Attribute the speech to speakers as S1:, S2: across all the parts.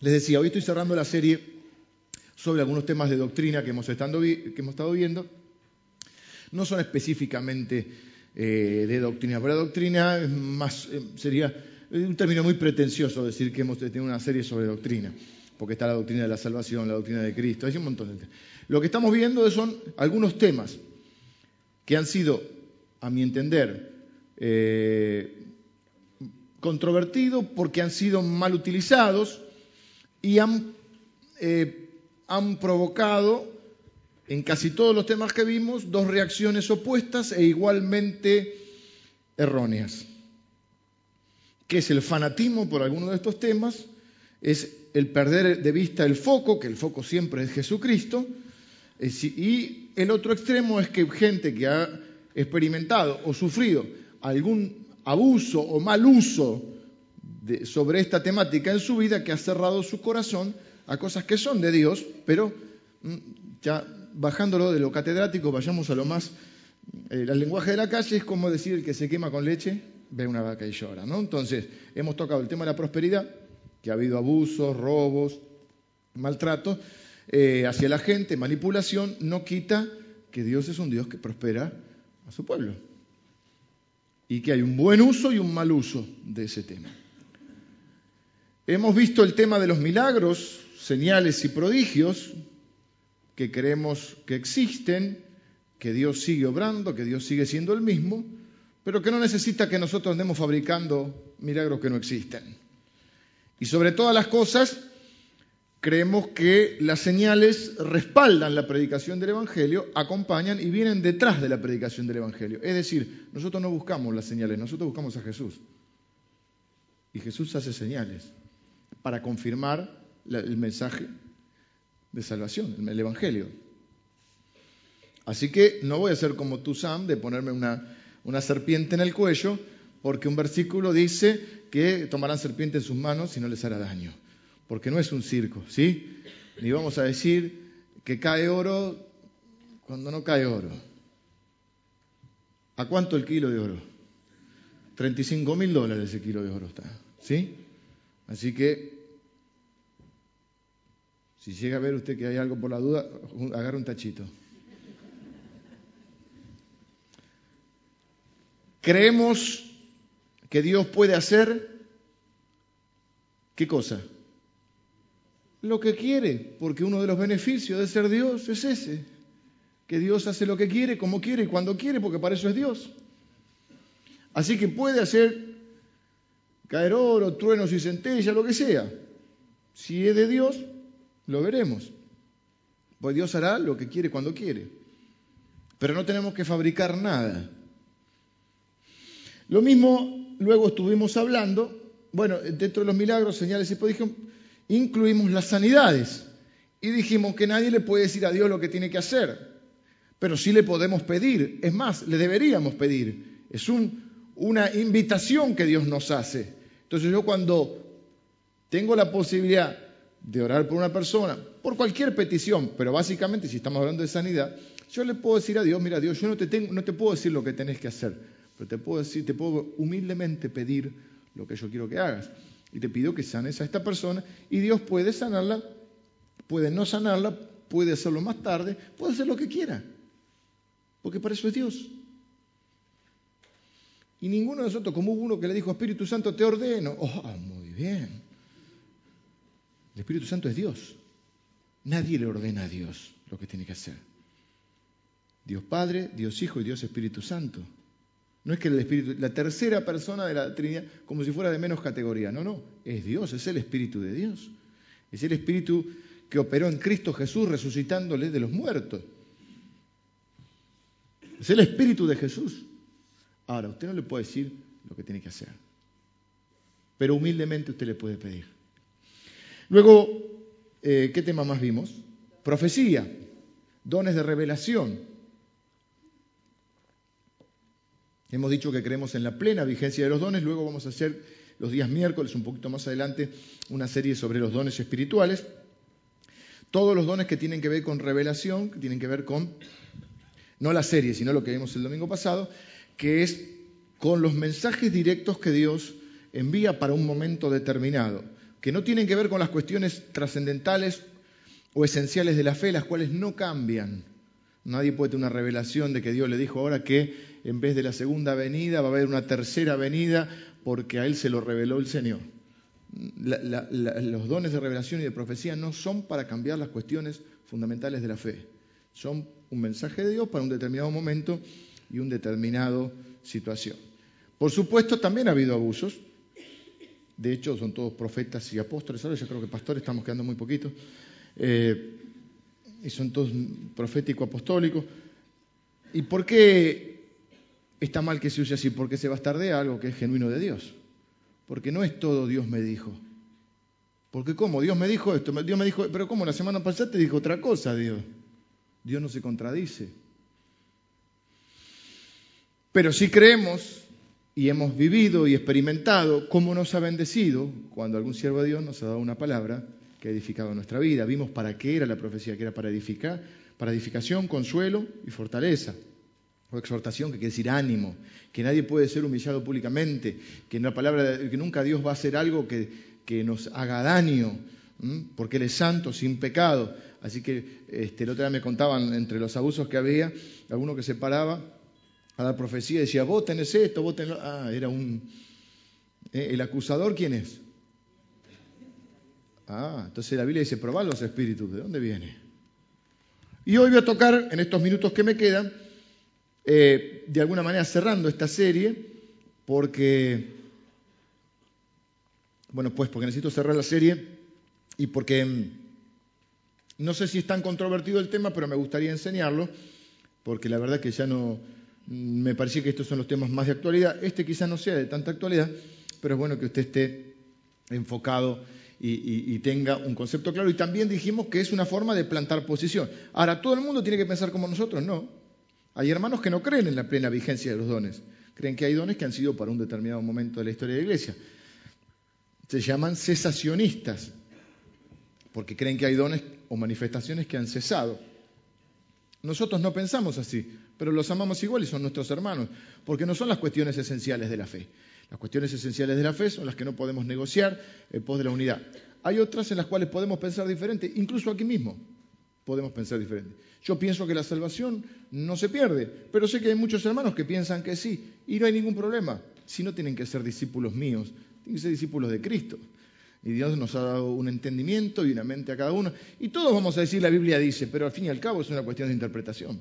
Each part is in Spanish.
S1: Les decía, hoy estoy cerrando la serie sobre algunos temas de doctrina que hemos, que hemos estado viendo. No son específicamente eh, de doctrina, pero la doctrina es más, eh, sería un término muy pretencioso decir que hemos tenido una serie sobre doctrina, porque está la doctrina de la salvación, la doctrina de Cristo, hay un montón de Lo que estamos viendo son algunos temas que han sido, a mi entender, eh, controvertidos porque han sido mal utilizados y han, eh, han provocado en casi todos los temas que vimos dos reacciones opuestas e igualmente erróneas. ¿Qué es el fanatismo por alguno de estos temas? Es el perder de vista el foco, que el foco siempre es Jesucristo. Y el otro extremo es que gente que ha experimentado o sufrido algún abuso o mal uso sobre esta temática en su vida que ha cerrado su corazón a cosas que son de Dios, pero mm, ya bajándolo de lo catedrático, vayamos a lo más... Eh, el lenguaje de la calle es como decir el que se quema con leche ve una vaca y llora, ¿no? Entonces, hemos tocado el tema de la prosperidad, que ha habido abusos, robos, maltratos eh, hacia la gente, manipulación, no quita que Dios es un Dios que prospera a su pueblo y que hay un buen uso y un mal uso de ese tema. Hemos visto el tema de los milagros, señales y prodigios que creemos que existen, que Dios sigue obrando, que Dios sigue siendo el mismo, pero que no necesita que nosotros andemos fabricando milagros que no existen. Y sobre todas las cosas, creemos que las señales respaldan la predicación del Evangelio, acompañan y vienen detrás de la predicación del Evangelio. Es decir, nosotros no buscamos las señales, nosotros buscamos a Jesús. Y Jesús hace señales para confirmar el mensaje de salvación, el Evangelio. Así que no voy a ser como tú, Sam, de ponerme una, una serpiente en el cuello, porque un versículo dice que tomarán serpiente en sus manos y no les hará daño. Porque no es un circo, ¿sí? Ni vamos a decir que cae oro cuando no cae oro. ¿A cuánto el kilo de oro? 35 mil dólares el kilo de oro está, ¿sí? Así que si llega a ver usted que hay algo por la duda, agarre un tachito. Creemos que Dios puede hacer, ¿qué cosa? Lo que quiere, porque uno de los beneficios de ser Dios es ese, que Dios hace lo que quiere, como quiere y cuando quiere, porque para eso es Dios. Así que puede hacer caer oro, truenos y centellas, lo que sea. Si es de Dios, lo veremos. Pues Dios hará lo que quiere cuando quiere. Pero no tenemos que fabricar nada. Lo mismo luego estuvimos hablando, bueno, dentro de los milagros, señales y prodigios, incluimos las sanidades. Y dijimos que nadie le puede decir a Dios lo que tiene que hacer, pero sí le podemos pedir. Es más, le deberíamos pedir. Es una invitación que Dios nos hace. Entonces yo cuando tengo la posibilidad de orar por una persona, por cualquier petición, pero básicamente si estamos hablando de sanidad, yo le puedo decir a Dios, mira Dios, yo no te, tengo, no te puedo decir lo que tenés que hacer, pero te puedo decir, te puedo humildemente pedir lo que yo quiero que hagas. Y te pido que sanes a esta persona y Dios puede sanarla, puede no sanarla, puede hacerlo más tarde, puede hacer lo que quiera, porque para eso es Dios. Y ninguno de nosotros, como hubo uno que le dijo, Espíritu Santo, te ordeno. Oh, muy bien. El Espíritu Santo es Dios. Nadie le ordena a Dios lo que tiene que hacer. Dios Padre, Dios Hijo y Dios Espíritu Santo. No es que el Espíritu, la tercera persona de la Trinidad, como si fuera de menos categoría. No, no, es Dios, es el Espíritu de Dios. Es el Espíritu que operó en Cristo Jesús resucitándole de los muertos. Es el Espíritu de Jesús. Ahora, usted no le puede decir lo que tiene que hacer, pero humildemente usted le puede pedir. Luego, eh, ¿qué tema más vimos? Profecía, dones de revelación. Hemos dicho que creemos en la plena vigencia de los dones, luego vamos a hacer los días miércoles, un poquito más adelante, una serie sobre los dones espirituales. Todos los dones que tienen que ver con revelación, que tienen que ver con, no la serie, sino lo que vimos el domingo pasado, que es con los mensajes directos que Dios envía para un momento determinado que no tienen que ver con las cuestiones trascendentales o esenciales de la fe, las cuales no cambian. Nadie puede tener una revelación de que Dios le dijo ahora que en vez de la segunda venida va a haber una tercera venida porque a él se lo reveló el Señor. los dones de revelación y de profecía no son para cambiar las cuestiones fundamentales de la fe. Son un mensaje de Dios para un determinado momento y una determinada situación. Por supuesto, también ha habido abusos. De hecho, son todos profetas y apóstoles. Ahora yo creo que pastores estamos quedando muy poquitos. Eh, y son todos profético-apostólicos. ¿Y por qué está mal que se use así? Porque se bastardea algo que es genuino de Dios. Porque no es todo Dios me dijo. Porque ¿cómo? Dios me dijo esto, Dios me dijo, pero ¿cómo? La semana pasada te dijo otra cosa, Dios. Dios no se contradice. Pero si creemos y hemos vivido y experimentado cómo nos ha bendecido cuando algún siervo de Dios nos ha dado una palabra que ha edificado nuestra vida. Vimos para qué era la profecía, que era para edificar, para edificación, consuelo y fortaleza. O exhortación, que quiere decir ánimo, que nadie puede ser humillado públicamente, que, la palabra, que nunca Dios va a hacer algo que, nos haga daño, porque Él es santo, sin pecado. Así que este, el otro día me contaban entre los abusos que había, alguno que se paraba a la profecía decía, vos tenés esto, vos tenés... Ah, era un... ¿eh? ¿El acusador quién es? Ah, entonces la Biblia dice, probar los espíritus, ¿de dónde viene? Y hoy voy a tocar, en estos minutos que me quedan, eh, de alguna manera cerrando esta serie, porque, bueno, pues porque necesito cerrar la serie y porque mm, no sé si es tan controvertido el tema, pero me gustaría enseñarlo, porque la verdad que ya no, me parecía que estos son los temas más de actualidad. Este quizás no sea de tanta actualidad, pero es bueno que usted esté enfocado y, tenga un concepto claro. Y también dijimos que es una forma de plantar posición. Ahora, ¿todo el mundo tiene que pensar como nosotros? No. Hay hermanos que no creen en la plena vigencia de los dones. Creen que hay dones que han sido para un determinado momento de la historia de la iglesia. Se llaman cesacionistas, porque creen que hay dones o manifestaciones que han cesado. Nosotros no pensamos así, pero los amamos igual y son nuestros hermanos, porque no son las cuestiones esenciales de la fe. Las cuestiones esenciales de la fe son las que no podemos negociar en pos de la unidad. Hay otras en las cuales podemos pensar diferente, incluso aquí mismo podemos pensar diferente. Yo pienso que la salvación no se pierde, pero sé que hay muchos hermanos que piensan que sí, y no hay ningún problema. Si no tienen que ser discípulos míos, tienen que ser discípulos de Cristo. Y Dios nos ha dado un entendimiento y una mente a cada uno. Y todos vamos a decir, la Biblia dice, pero al fin y al cabo es una cuestión de interpretación.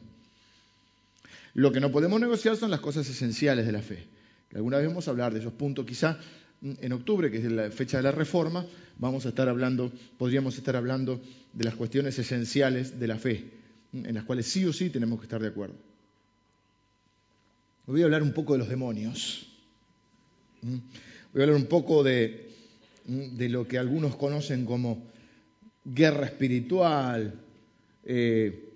S1: Lo que no podemos negociar son las cosas esenciales de la fe alguna vez vamos a hablar de esos puntos. Quizá mm, en octubre, que es la fecha de la reforma, vamos a estar hablando, podríamos estar hablando de las cuestiones esenciales de la fe, mm, en las cuales sí o sí tenemos que estar de acuerdo. Voy a hablar un poco de los demonios. Mm. Voy a hablar un poco de, de lo que algunos conocen como guerra espiritual, eh,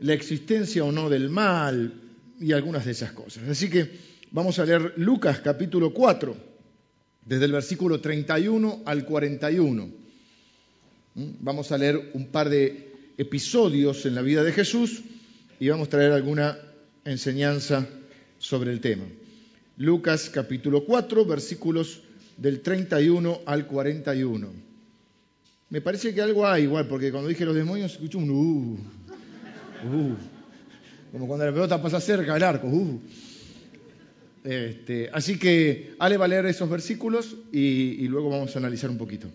S1: la existencia o no del mal y algunas de esas cosas. Así que Vamos a leer Lucas capítulo 4, desde el versículo 31 al 41. ¿Mm? Vamos a leer un par de episodios en la vida de Jesús y vamos a traer alguna enseñanza sobre el tema. Lucas capítulo 4, versículos del 31 al 41. Me parece que algo hay igual, porque cuando dije los demonios escuché un uh, uh, como cuando la pelota pasa cerca del arco. Uh. Este, así que Ale va a leer esos versículos y, y luego vamos a analizar un poquito.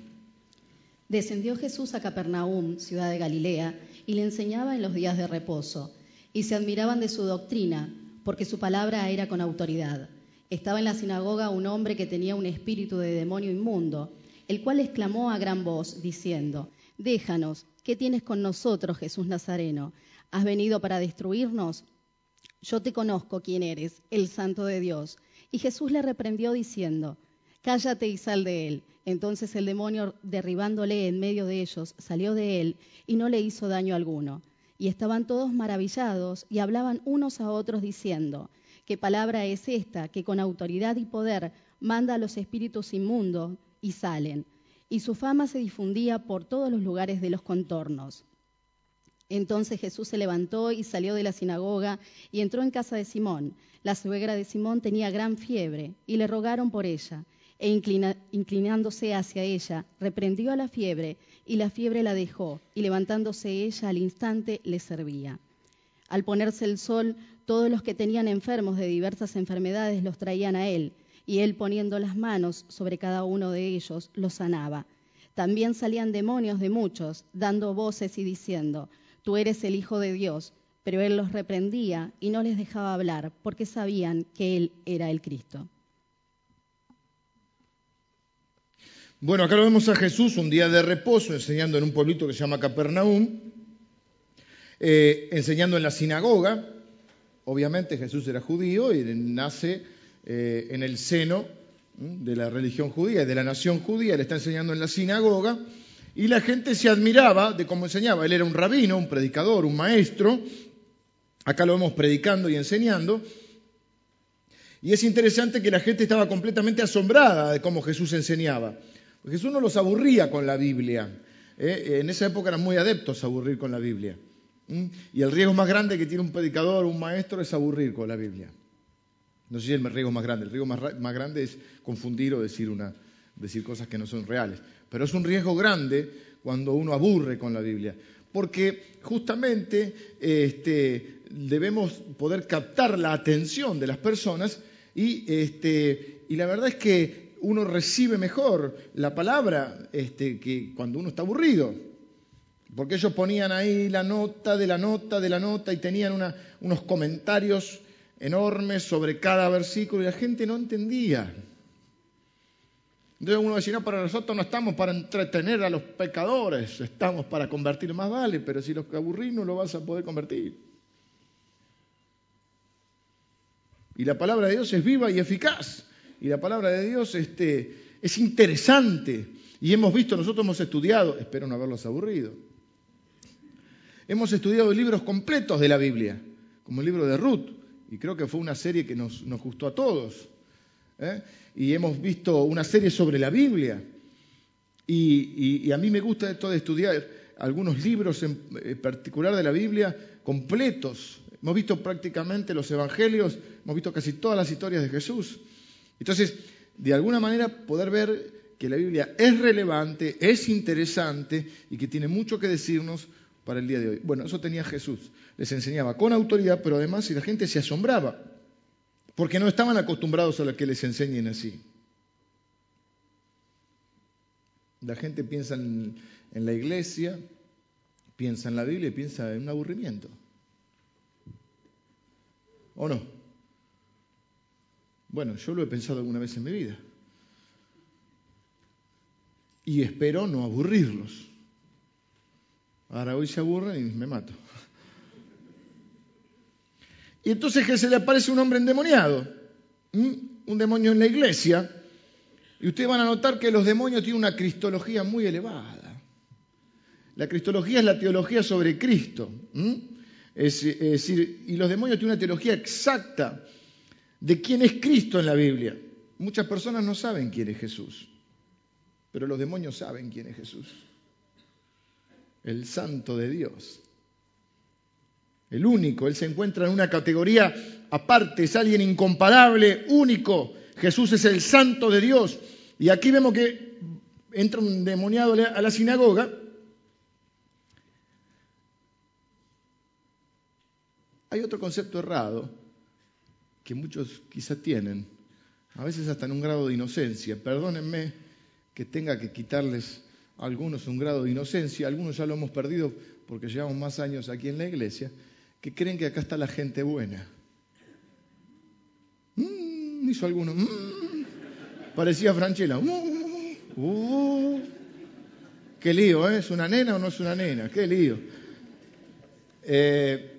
S2: Descendió Jesús a Capernaum, ciudad de Galilea, y le enseñaba en los días de reposo. Y se admiraban de su doctrina, porque su palabra era con autoridad. Estaba en la sinagoga un hombre que tenía un espíritu de demonio inmundo, el cual exclamó a gran voz, diciendo, Déjanos, ¿qué tienes con nosotros, Jesús Nazareno? ¿Has venido para destruirnos? yo te conozco quién eres, el santo de Dios. Y Jesús le reprendió diciendo, cállate y sal de él. Entonces el demonio, derribándole en medio de ellos, salió de él y no le hizo daño alguno. Y estaban todos maravillados y hablaban unos a otros diciendo, ¿qué palabra es esta que con autoridad y poder manda a los espíritus inmundos y salen? Y su fama se difundía por todos los lugares de los contornos. Entonces Jesús se levantó y salió de la sinagoga y entró en casa de Simón. La suegra de Simón tenía gran fiebre y le rogaron por ella. e inclinándose hacia ella, reprendió a la fiebre, y la fiebre la dejó, y levantándose ella al instante le servía. Al ponerse el sol, todos los que tenían enfermos de diversas enfermedades los traían a él, y él poniendo las manos sobre cada uno de ellos los sanaba. También salían demonios de muchos, dando voces y diciendo, Tú eres el Hijo de Dios. Pero él los reprendía y no les dejaba hablar, porque sabían que él era el Cristo.
S1: Bueno, acá lo vemos a Jesús un día de reposo, enseñando en un pueblito que se llama Capernaum, eh, enseñando en la sinagoga. Obviamente Jesús era judío y nace eh, en el seno de la religión judía de la nación judía, le está enseñando en la sinagoga, y la gente se admiraba de cómo enseñaba. Él era un rabino, un predicador, un maestro, acá lo vemos predicando y enseñando, y es interesante que la gente estaba completamente asombrada de cómo Jesús enseñaba. Jesús no los aburría con la Biblia. ¿eh? En esa época eran muy adeptos a aburrir con la Biblia. Y el riesgo más grande que tiene un predicador un maestro es aburrir con la Biblia. No sé si es el riesgo más grande. El riesgo más, grande es confundir o decir, una, decir cosas que no son reales. Pero es un riesgo grande cuando uno aburre con la Biblia. Porque justamente este, debemos poder captar la atención de las personas y, este, y la verdad es que uno recibe mejor la palabra este, que cuando uno está aburrido. Porque ellos ponían ahí la nota de la nota de la nota y tenían unos comentarios enormes sobre cada versículo y la gente no entendía. Entonces uno decía, no, para nosotros no estamos para entretener a los pecadores, estamos para convertir más vale, pero si los aburrís no lo vas a poder convertir. Y la palabra de Dios es viva y eficaz y la palabra de Dios este, es interesante. Y hemos visto, nosotros hemos estudiado, espero no haberlos aburrido, hemos estudiado libros completos de la Biblia, como el libro de Ruth, y creo que fue una serie que nos, gustó a todos. ¿eh? Y hemos visto una serie sobre la Biblia. Y, a mí me gusta esto de estudiar algunos libros en, en particular de la Biblia completos. Hemos visto prácticamente los evangelios, hemos visto casi todas las historias de Jesús. Entonces, de alguna manera poder ver que la Biblia es relevante, es interesante y que tiene mucho que decirnos para el día de hoy. Bueno, eso tenía Jesús. Les enseñaba con autoridad, pero además si la gente se asombraba, porque no estaban acostumbrados a lo que les enseñen así. La gente piensa en, en la iglesia, piensa en la Biblia y piensa en un aburrimiento. ¿O no? Bueno, yo lo he pensado alguna vez en mi vida. Y espero no aburrirlos. Ahora hoy se aburren y me mato. Y entonces que se le aparece un hombre endemoniado, un demonio en la iglesia, y ustedes van a notar que los demonios tienen una cristología muy elevada. La cristología es la teología sobre Cristo. Es, decir, y los demonios tienen una teología exacta de quién es Cristo en la Biblia. Muchas personas no saben quién es Jesús, pero los demonios saben quién es Jesús. El santo de Dios. El único, Él se encuentra en una categoría aparte, es alguien incomparable, único. Jesús es el santo de Dios. Y aquí vemos que entra un demoniado a la sinagoga. Hay otro concepto errado que muchos quizá tienen, a veces hasta en un grado de inocencia. Perdónenme que tenga que quitarles algunos un grado de inocencia, algunos ya lo hemos perdido porque llevamos más años aquí en la iglesia, que creen que acá está la gente buena. Mm, hizo alguno. Mm, parecía Franchella. Mm, uh, qué lío, ¿eh? ¿Es una nena o no es una nena? Qué lío. Eh,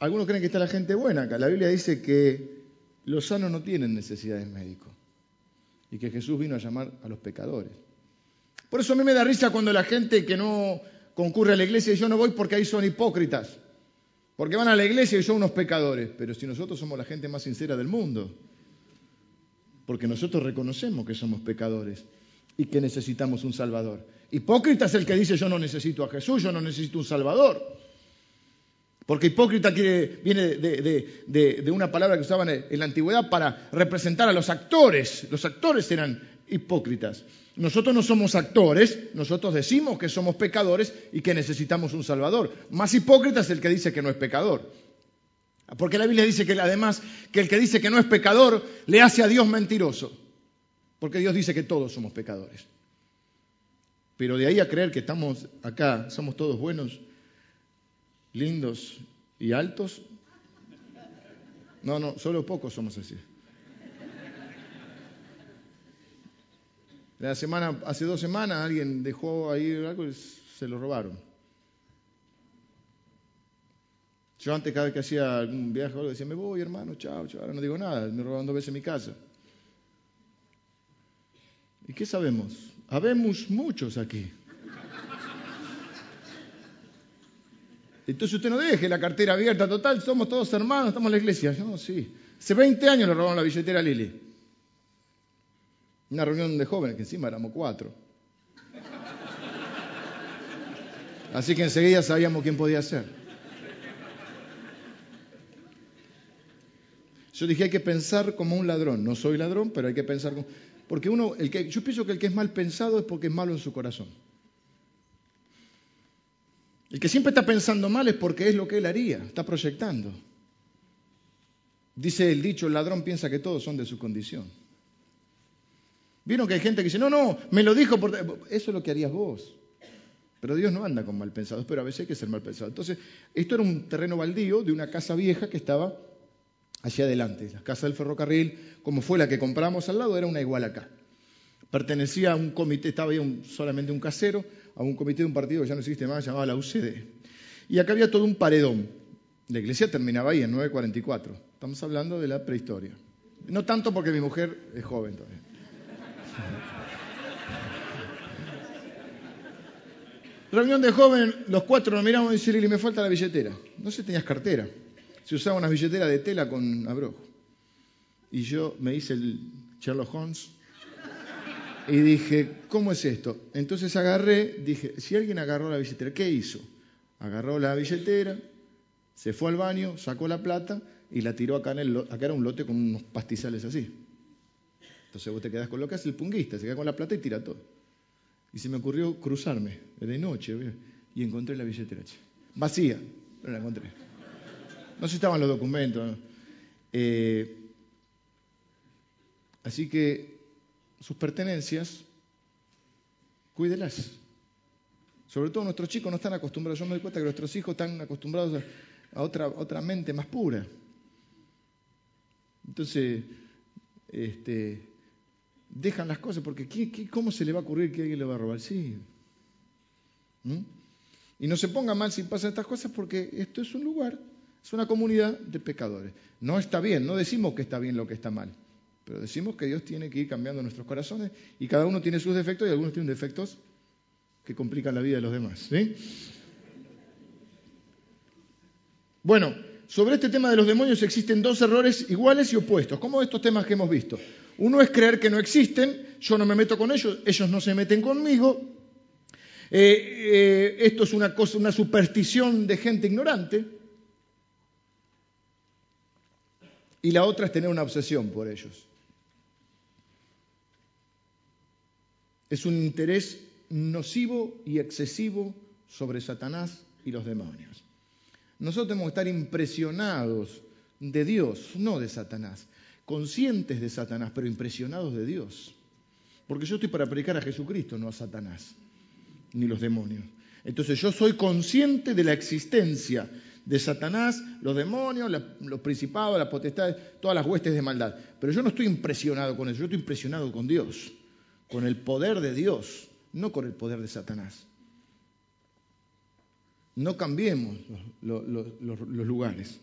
S1: algunos creen que está la gente buena acá. La Biblia dice que los sanos no tienen necesidades médicos y que Jesús vino a llamar a los pecadores. Por eso a mí me da risa cuando la gente que no concurre a la iglesia y yo no voy porque ahí son hipócritas, porque van a la iglesia y son unos pecadores, pero si nosotros somos la gente más sincera del mundo, porque nosotros reconocemos que somos pecadores y que necesitamos un Salvador. Hipócrita es el que dice yo no necesito a Jesús, yo no necesito un Salvador. Porque hipócrita viene de, una palabra que usaban en la antigüedad para representar a los actores. Los actores eran hipócritas. Nosotros no somos actores, nosotros decimos que somos pecadores y que necesitamos un Salvador. Más hipócrita es el que dice que no es pecador. Porque la Biblia dice que además que el que dice que no es pecador le hace a Dios mentiroso. Porque Dios dice que todos somos pecadores. Pero de ahí a creer que estamos acá, somos todos buenos, lindos y altos, no, no, solo pocos somos así. La semana, hace dos semanas alguien dejó ahí algo y se lo robaron. Yo antes cada vez que hacía algún viaje decía, me voy hermano, chao, chao, ahora no digo nada, me robaron dos veces mi casa. ¿Y qué sabemos? Habemos muchos aquí. Entonces usted no deje la cartera abierta, total, somos todos hermanos, estamos en la iglesia. No, sí. Hace 20 años le robaron la billetera a Lili. Una reunión de jóvenes, que encima éramos cuatro. Así que enseguida sabíamos quién podía ser. Yo dije, hay que pensar como un ladrón. No soy ladrón, pero hay que pensar como... Porque uno, el que, yo pienso que el que es mal pensado es porque es malo en su corazón. El que siempre está pensando mal es porque es lo que él haría, está proyectando. Dice el dicho, el ladrón piensa que todos son de su condición. Vieron que hay gente que dice, no, no, me lo dijo por... Eso es lo que harías vos. Pero Dios no anda con mal pensados, pero a veces hay que ser mal pensado. Entonces, esto era un terreno baldío de una casa vieja que estaba hacia adelante. La casa del ferrocarril, como fue la que compramos al lado, era una igual acá. Pertenecía a un comité, estaba ahí solamente un casero, a un comité de un partido que ya no existe más, llamado la UCD. Y acá había todo un paredón. La iglesia terminaba ahí en 944. Estamos hablando de la prehistoria. No tanto porque mi mujer es joven todavía. Reunión de jóvenes, los cuatro nos miramos y dice Lili, me falta la billetera. No sé, tenías cartera. Se usaba una billetera de tela con abrojo. Y yo me hice el Sherlock Holmes y dije, ¿cómo es esto? Entonces agarré, dije, si alguien agarró la billetera, ¿qué hizo? Agarró la billetera, se fue al baño, sacó la plata y la tiró acá en el acá era un lote con unos pastizales así. Entonces vos te quedás con lo que hace el punguista, se queda con la plata y tira todo. Y se me ocurrió cruzarme de noche y encontré la billetera. Vacía, pero la encontré. No sé si estaban los documentos. Eh, así que sus pertenencias, cuídelas. Sobre todo nuestros chicos no están acostumbrados, yo me doy cuenta que nuestros hijos están acostumbrados a, otra, otra mente más pura. Entonces, este, dejan las cosas porque cómo se le va a ocurrir que alguien le va a robar? Sí. ¿Mm? Y no se ponga mal si pasan estas cosas porque esto es un lugar, es una comunidad de pecadores. No está bien, no decimos que está bien lo que está mal. Pero decimos que Dios tiene que ir cambiando nuestros corazones y cada uno tiene sus defectos y algunos tienen defectos que complican la vida de los demás. Bueno, sobre este tema de los demonios existen dos errores iguales y opuestos, como estos temas que hemos visto. Uno es creer que no existen, yo no me meto con ellos, ellos no se meten conmigo. Eh, eh, esto es una cosa, una superstición de gente ignorante. Y la otra es tener una obsesión por ellos. Es un interés nocivo y excesivo sobre Satanás y los demonios. Nosotros tenemos que estar impresionados de Dios, no de Satanás, conscientes de Satanás, pero impresionados de Dios. Porque yo estoy para predicar a Jesucristo, no a Satanás, ni los demonios. Entonces yo soy consciente de la existencia de Satanás, los demonios, los principados, las potestades, todas las huestes de maldad. Pero yo no estoy impresionado con eso, yo estoy impresionado con Dios con el poder de Dios, no con el poder de Satanás. No cambiemos los, lugares.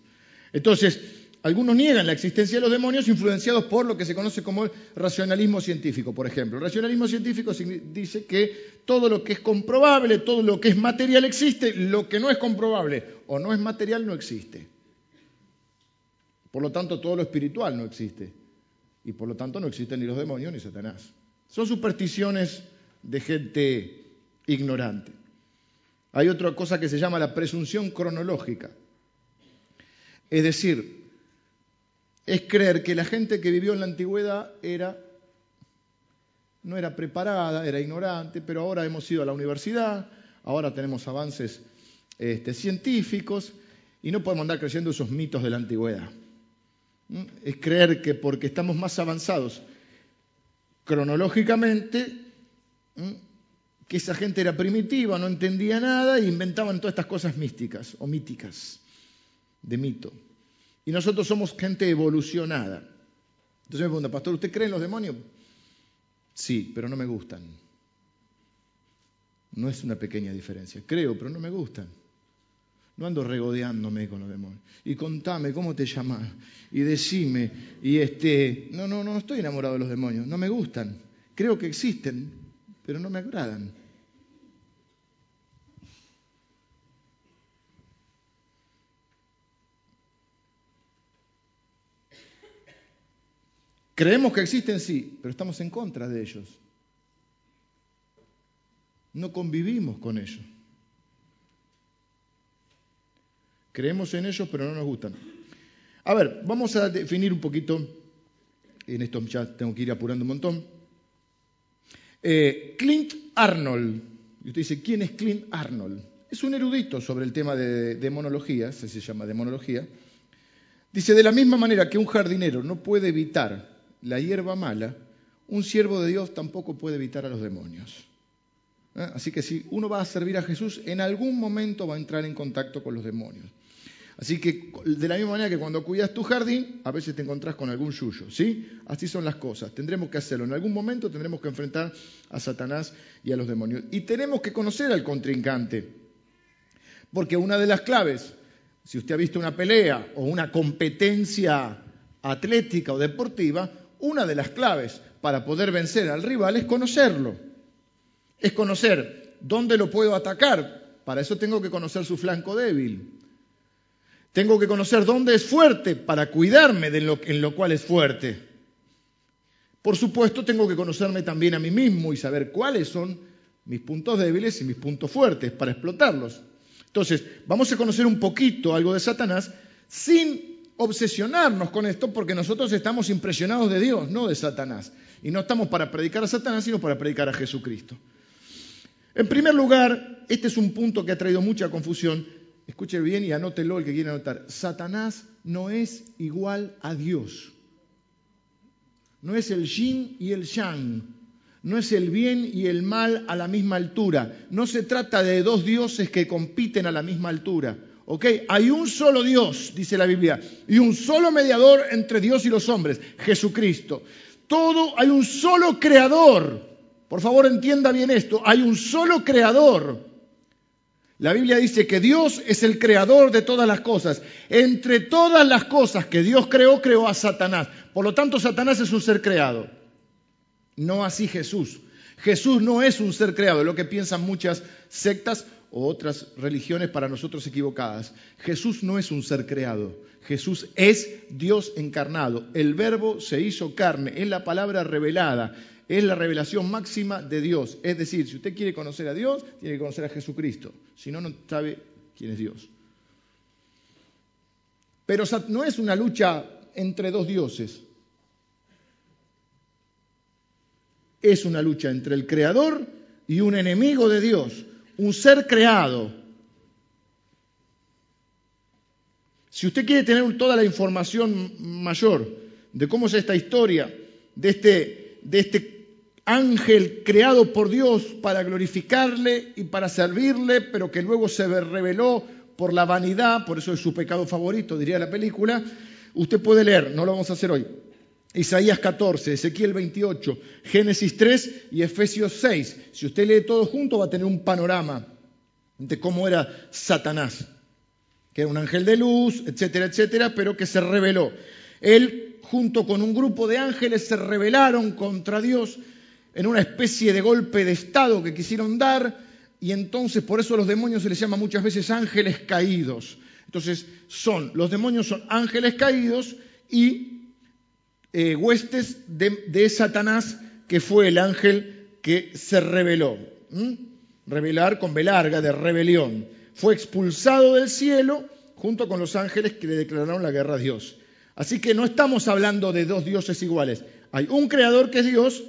S1: Entonces, algunos niegan la existencia de los demonios influenciados por lo que se conoce como el racionalismo científico, por ejemplo. El racionalismo científico dice que todo lo que es comprobable, todo lo que es material existe, lo que no es comprobable o no es material no existe. Por lo tanto, todo lo espiritual no existe. Y por lo tanto no existen ni los demonios ni Satanás. Son supersticiones de gente ignorante. Hay otra cosa que se llama la presunción cronológica. Es decir, es creer que la gente que vivió en la antigüedad era no era preparada, era ignorante, pero ahora hemos ido a la universidad, ahora tenemos avances este, científicos y no podemos andar creyendo esos mitos de la antigüedad. ¿Mm? Es creer que porque estamos más avanzados cronológicamente, que esa gente era primitiva, no entendía nada e inventaban todas estas cosas místicas o míticas de mito. Y nosotros somos gente evolucionada. Entonces me pregunta, pastor, ¿usted cree en los demonios? Sí, pero no me gustan. No es una pequeña diferencia. Creo, pero no me gustan. No ando regodeándome con los demonios. Y contame cómo te llamas. Y decime. Y este. No, no, no estoy enamorado de los demonios. No me gustan. Creo que existen, pero no me agradan. Creemos que existen, sí, pero estamos en contra de ellos. No convivimos con ellos. Creemos en ellos, pero no nos gustan. A ver, vamos a definir un poquito, en esto ya tengo que ir apurando un montón. Eh, Clint Arnold, y usted dice, ¿quién es Clint Arnold? Es un erudito sobre el tema de demonología, se llama demonología. Dice, de la misma manera que un jardinero no puede evitar la hierba mala, un siervo de Dios tampoco puede evitar a los demonios. ¿Eh? Así que si uno va a servir a Jesús, en algún momento va a entrar en contacto con los demonios. Así que de la misma manera que cuando cuidas tu jardín, a veces te encontrás con algún suyo, ¿sí? Así son las cosas. Tendremos que hacerlo. En algún momento tendremos que enfrentar a Satanás y a los demonios. Y tenemos que conocer al contrincante. Porque una de las claves, si usted ha visto una pelea o una competencia atlética o deportiva, una de las claves para poder vencer al rival es conocerlo. Es conocer dónde lo puedo atacar. Para eso tengo que conocer su flanco débil. Tengo que conocer dónde es fuerte para cuidarme de lo, en lo cual es fuerte. Por supuesto, tengo que conocerme también a mí mismo y saber cuáles son mis puntos débiles y mis puntos fuertes para explotarlos. Entonces, vamos a conocer un poquito algo de Satanás sin obsesionarnos con esto porque nosotros estamos impresionados de Dios, no de Satanás. Y no estamos para predicar a Satanás, sino para predicar a Jesucristo. En primer lugar, este es un punto que ha traído mucha confusión. Escuche bien y anótelo el que quiera anotar. Satanás no es igual a Dios. No es el yin y el yang. No es el bien y el mal a la misma altura. No se trata de dos dioses que compiten a la misma altura. ¿Ok? Hay un solo Dios, dice la Biblia, y un solo mediador entre Dios y los hombres, Jesucristo. Todo, hay un solo creador. Por favor, entienda bien esto. Hay un solo creador. La Biblia dice que Dios es el creador de todas las cosas. Entre todas las cosas que Dios creó, creó a Satanás. Por lo tanto, Satanás es un ser creado. No así Jesús. Jesús no es un ser creado, lo que piensan muchas sectas o otras religiones para nosotros equivocadas. Jesús no es un ser creado, Jesús es Dios encarnado. El verbo se hizo carne, es la palabra revelada, es la revelación máxima de Dios. Es decir, si usted quiere conocer a Dios, tiene que conocer a Jesucristo, si no, no sabe quién es Dios. Pero no es una lucha entre dos dioses, es una lucha entre el creador y un enemigo de Dios un ser creado. Si usted quiere tener toda la información mayor de cómo es esta historia, de este, de este ángel creado por Dios para glorificarle y para servirle, pero que luego se reveló por la vanidad, por eso es su pecado favorito, diría la película, usted puede leer, no lo vamos a hacer hoy, Isaías 14, Ezequiel 28, Génesis 3 y Efesios 6. Si usted lee todo junto va a tener un panorama de cómo era Satanás, que era un ángel de luz, etcétera, etcétera, pero que se rebeló. Él, junto con un grupo de ángeles, se rebelaron contra Dios en una especie de golpe de Estado que quisieron dar, y entonces por eso a los demonios se les llama muchas veces ángeles caídos. Entonces son, los demonios son ángeles caídos y eh, huestes de, Satanás, que fue el ángel que se rebeló. Revelar con velarga, de rebelión. Fue expulsado del cielo junto con los ángeles que le declararon la guerra a Dios. Así que no estamos hablando de dos dioses iguales. Hay un creador que es Dios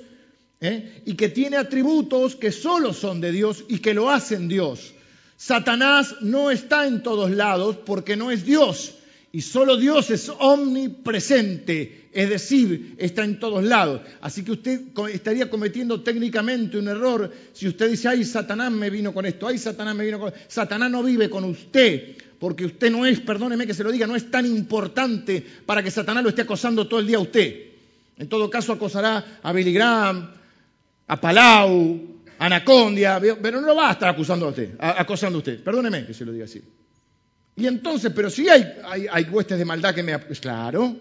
S1: ¿eh? y que tiene atributos que solo son de Dios y que lo hacen Dios. Satanás no está en todos lados porque no es Dios. Y solo Dios es omnipresente, es decir, está en todos lados. Así que usted estaría cometiendo técnicamente un error si usted dice, ay, Satanás me vino con esto, ay, Satanás me vino con... Satanás no vive con usted, porque usted no es, perdóneme que se lo diga, no es tan importante para que Satanás lo esté acosando todo el día a usted. En todo caso acosará a Billy Graham, a Palau, a Anacondia, pero no lo va a estar acusando a usted, acosando a usted. Perdóneme que se lo diga así. Y entonces, pero sí hay, huestes de maldad que me... Claro,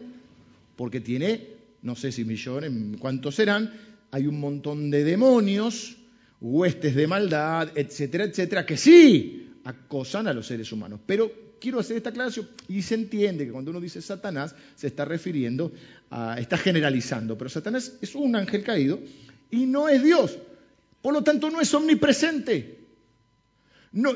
S1: porque tiene, no sé si millones, cuántos serán, hay un montón de demonios, huestes de maldad, etcétera, etcétera, que sí acosan a los seres humanos. Pero quiero hacer esta aclaración y se entiende que cuando uno dice Satanás se está refiriendo a, está generalizando, pero Satanás es un ángel caído y no es Dios. Por lo tanto, no es omnipresente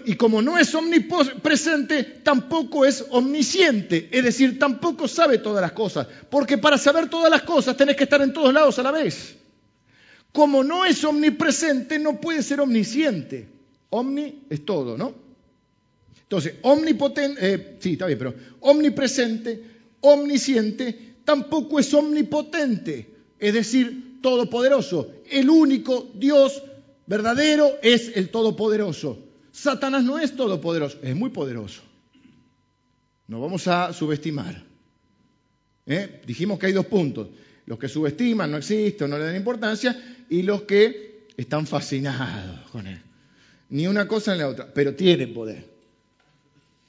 S1: y como no es omnipresente, tampoco es omnisciente, es decir, tampoco sabe todas las cosas, porque para saber todas las cosas tenés que estar en todos lados a la vez. Como no es omnipresente, no puede ser omnisciente. Omni es todo, ¿no? Entonces, omnipotente, eh, sí, está bien, pero omnipresente, omnisciente, tampoco es omnipotente, es decir, todopoderoso. El único Dios verdadero es el todopoderoso. Satanás no es todopoderoso, es muy poderoso. No vamos a subestimar. ¿Eh? Dijimos que hay dos puntos. Los que subestiman, no existen, no le dan importancia, y los que están fascinados con él. Ni una cosa ni la otra, pero tiene poder.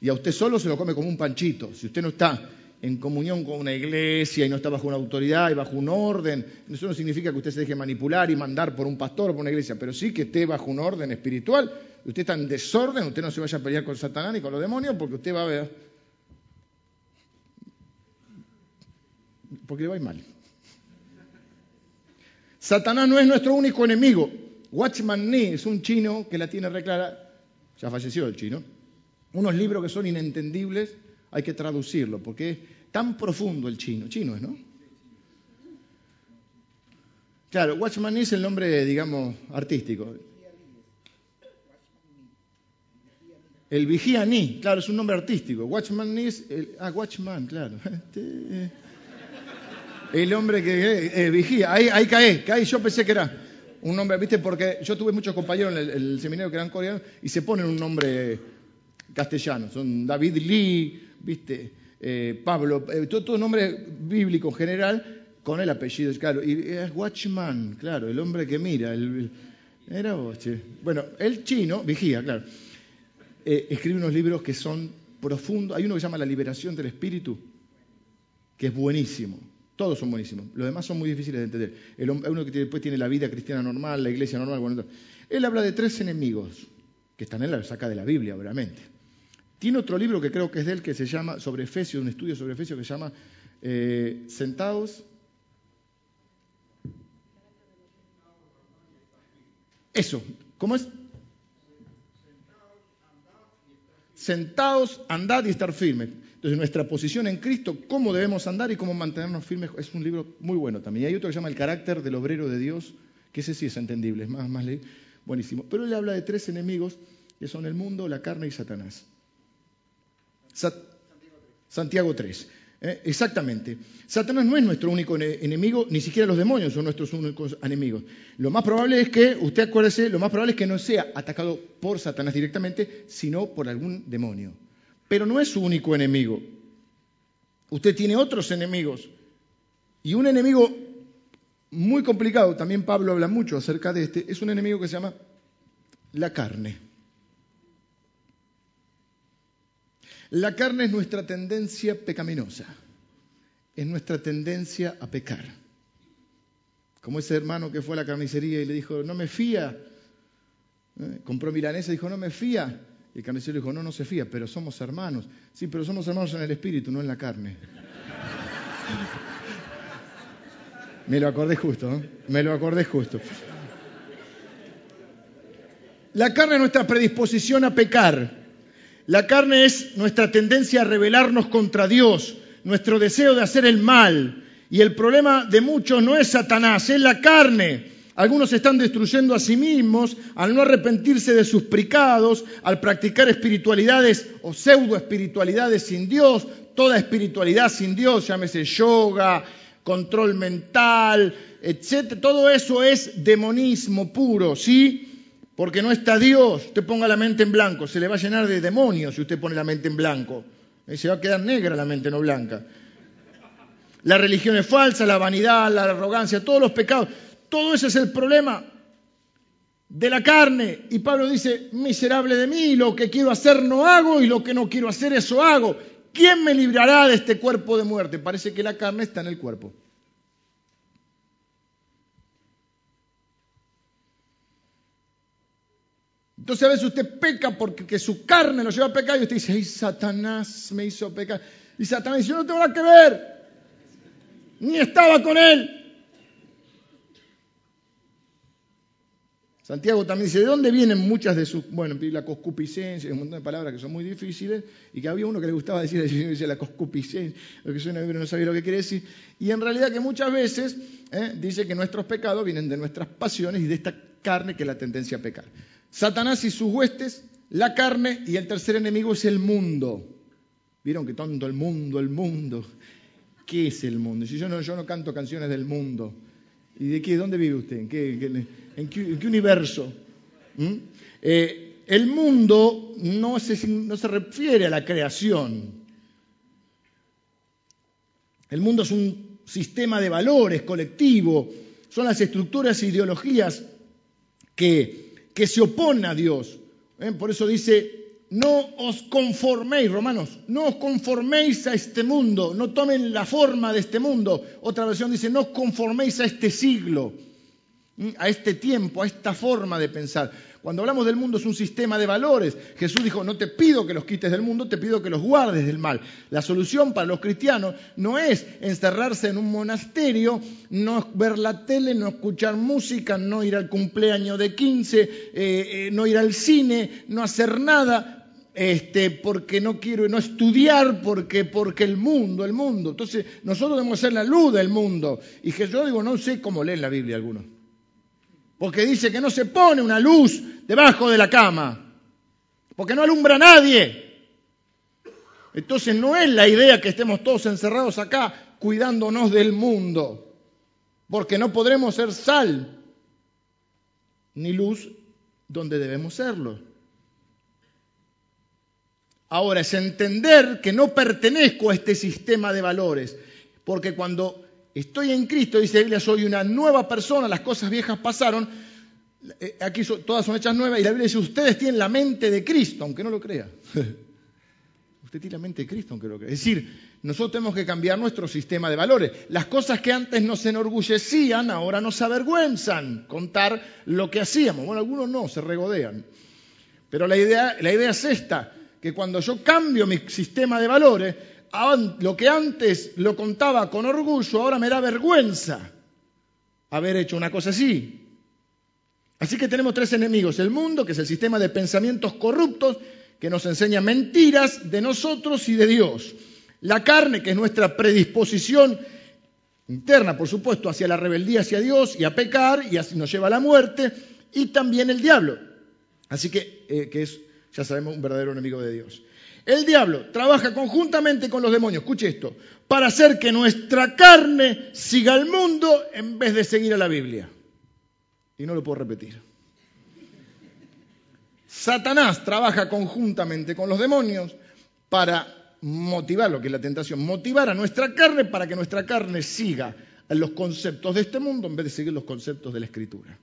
S1: Y a usted solo se lo come como un panchito. Si usted no está en comunión con una iglesia y no está bajo una autoridad y bajo un orden. Eso no significa que usted se deje manipular y mandar por un pastor o por una iglesia, pero sí que esté bajo un orden espiritual. Usted está en desorden, usted no se vaya a pelear con Satanás ni con los demonios porque usted va a ver. Porque le va a ir mal. Satanás no es nuestro único enemigo. Watchman Nee es un chino que la tiene reclara, ya falleció el chino. Unos libros que son inentendibles hay que traducirlo, porque es tan profundo el chino. Chino es, ¿no? Claro, Watchman es el nombre, digamos, artístico. El vigía ni, claro, es un nombre artístico. Watchman es, el, ah, Watchman, claro. El hombre que vigía, ahí, ahí cae, cae, yo pensé que era un nombre, viste, porque yo tuve muchos compañeros en el, seminario que eran coreanos y se ponen un nombre castellano, son David Lee, viste, eh, Pablo, eh, todo, nombre bíblico en general, con el apellido, claro, y es Watchman, claro, el hombre que mira, el, era Bueno, el chino, vigía, claro, eh, escribe unos libros que son profundos, hay uno que se llama La liberación del espíritu, que es buenísimo. Todos son buenísimos. Los demás son muy difíciles de entender. El, uno que después tiene la vida cristiana normal, la iglesia normal. Bueno, él habla de tres enemigos, que están en la saca de la Biblia, obviamente. Tiene otro libro que creo que es de él que se llama, sobre Efesios, un estudio sobre Efesios que se llama eh, Sentados. Eso, ¿cómo es? Sentados, andad y estar firmes. Entonces, nuestra posición en Cristo, cómo debemos andar y cómo mantenernos firmes, es un libro muy bueno también. Y hay otro que se llama El carácter del obrero de Dios, que ese sí es entendible, es más, más buenísimo. Pero él habla de tres enemigos, que son el mundo, la carne y Satanás. Santiago 3. Eh, exactamente. Satanás no es nuestro único enemigo, ni siquiera los demonios son nuestros únicos enemigos. Lo más probable es que, usted acuérdese, lo más probable es que no sea atacado por Satanás directamente, sino por algún demonio. Pero no es su único enemigo. Usted tiene otros enemigos. Y un enemigo muy complicado, también Pablo habla mucho acerca de este, es un enemigo que se llama la carne. La carne es nuestra tendencia pecaminosa, es nuestra tendencia a pecar. Como ese hermano que fue a la carnicería y le dijo, no me fía, ¿eh? compró milanesa y dijo, no me fía. Y el carnicero dijo, no, no se fía, pero somos hermanos. Sí, pero somos hermanos en el espíritu, no en la carne. me lo acordé justo, ¿eh? me lo acordé justo. La carne es nuestra predisposición a pecar. La carne es nuestra tendencia a rebelarnos contra Dios, nuestro deseo de hacer el mal. Y el problema de muchos no es Satanás, es la carne. Algunos están destruyendo a sí mismos al no arrepentirse de sus pecados, al practicar espiritualidades o pseudo espiritualidades sin Dios, toda espiritualidad sin Dios, llámese yoga, control mental, etc. Todo eso es demonismo puro, ¿sí? Porque no está Dios. Usted ponga la mente en blanco, se le va a llenar de demonios si usted pone la mente en blanco. Y se va a quedar negra la mente, no blanca. La religión es falsa, la vanidad, la arrogancia, todos los pecados. Todo ese es el problema de la carne. Y Pablo dice, miserable de mí, lo que quiero hacer no hago y lo que no quiero hacer eso hago. ¿Quién me librará de este cuerpo de muerte? Parece que la carne está en el cuerpo. Entonces a veces usted peca porque su carne lo lleva a pecar y usted dice, ay, Satanás me hizo pecar. Y Satanás dice, yo no tengo nada que ver, ni estaba con él. Santiago también dice, ¿de dónde vienen muchas de sus, bueno, la coscupiscencia, un montón de palabras que son muy difíciles, y que había uno que le gustaba decir, dice la coscupiscencia, lo que suena pero no sabía lo que quiere decir, y en realidad que muchas veces ¿eh? dice que nuestros pecados vienen de nuestras pasiones y de esta carne que es la tendencia a pecar. Satanás y sus huestes, la carne, y el tercer enemigo es el mundo. ¿Vieron que tonto el mundo, el mundo? ¿Qué es el mundo? Si yo no, yo no canto canciones del mundo, ¿y de qué? ¿Dónde vive usted? ¿En qué, qué ¿En qué, universo? ¿Mm? Eh, el mundo no se, no se refiere a la creación. El mundo es un sistema de valores colectivo, son las estructuras e ideologías que, que se oponen a Dios. ¿Eh? Por eso dice, no os conforméis, romanos, no os conforméis a este mundo, no tomen la forma de este mundo. Otra versión dice, no os conforméis a este siglo a este tiempo, a esta forma de pensar. Cuando hablamos del mundo es un sistema de valores. Jesús dijo, no te pido que los quites del mundo, te pido que los guardes del mal. La solución para los cristianos no es encerrarse en un monasterio, no ver la tele, no escuchar música, no ir al cumpleaños de 15, eh, eh, no ir al cine, no hacer nada. Este, porque no quiero no estudiar, porque, porque el mundo, el mundo. Entonces, nosotros debemos ser la luz del mundo. Y que yo digo, no sé cómo leen la Biblia algunos porque dice que no se pone una luz debajo de la cama, porque no alumbra a nadie. Entonces no es la idea que estemos todos encerrados acá cuidándonos del mundo, porque no podremos ser sal ni luz donde debemos serlo. Ahora es entender que no pertenezco a este sistema de valores, porque cuando Estoy en Cristo, dice la Biblia, soy una nueva persona, las cosas viejas pasaron, eh, aquí todas son hechas nuevas, y la Biblia dice, ustedes tienen la mente de Cristo, aunque no lo crea. Usted tiene la mente de Cristo, aunque no lo crea. Es decir, nosotros tenemos que cambiar nuestro sistema de valores. Las cosas que antes nos enorgullecían, ahora nos avergüenzan contar lo que hacíamos. Bueno, algunos no, se regodean. Pero la idea, la idea es esta, que cuando yo cambio mi sistema de valores, lo que antes lo contaba con orgullo, ahora me da vergüenza haber hecho una cosa así. Así que tenemos tres enemigos. El mundo, que es el sistema de pensamientos corruptos, que nos enseña mentiras de nosotros y de Dios. La carne, que es nuestra predisposición interna, por supuesto, hacia la rebeldía hacia Dios y a pecar, y así nos lleva a la muerte. Y también el diablo. Así que, eh, que es, ya sabemos, un verdadero enemigo de Dios. El diablo trabaja conjuntamente con los demonios, escuche esto, para hacer que nuestra carne siga al mundo en vez de seguir a la Biblia. Y no lo puedo repetir. Satanás trabaja conjuntamente con los demonios para motivar lo que es la tentación, motivar a nuestra carne para que nuestra carne siga los conceptos de este mundo en vez de seguir los conceptos de la Escritura.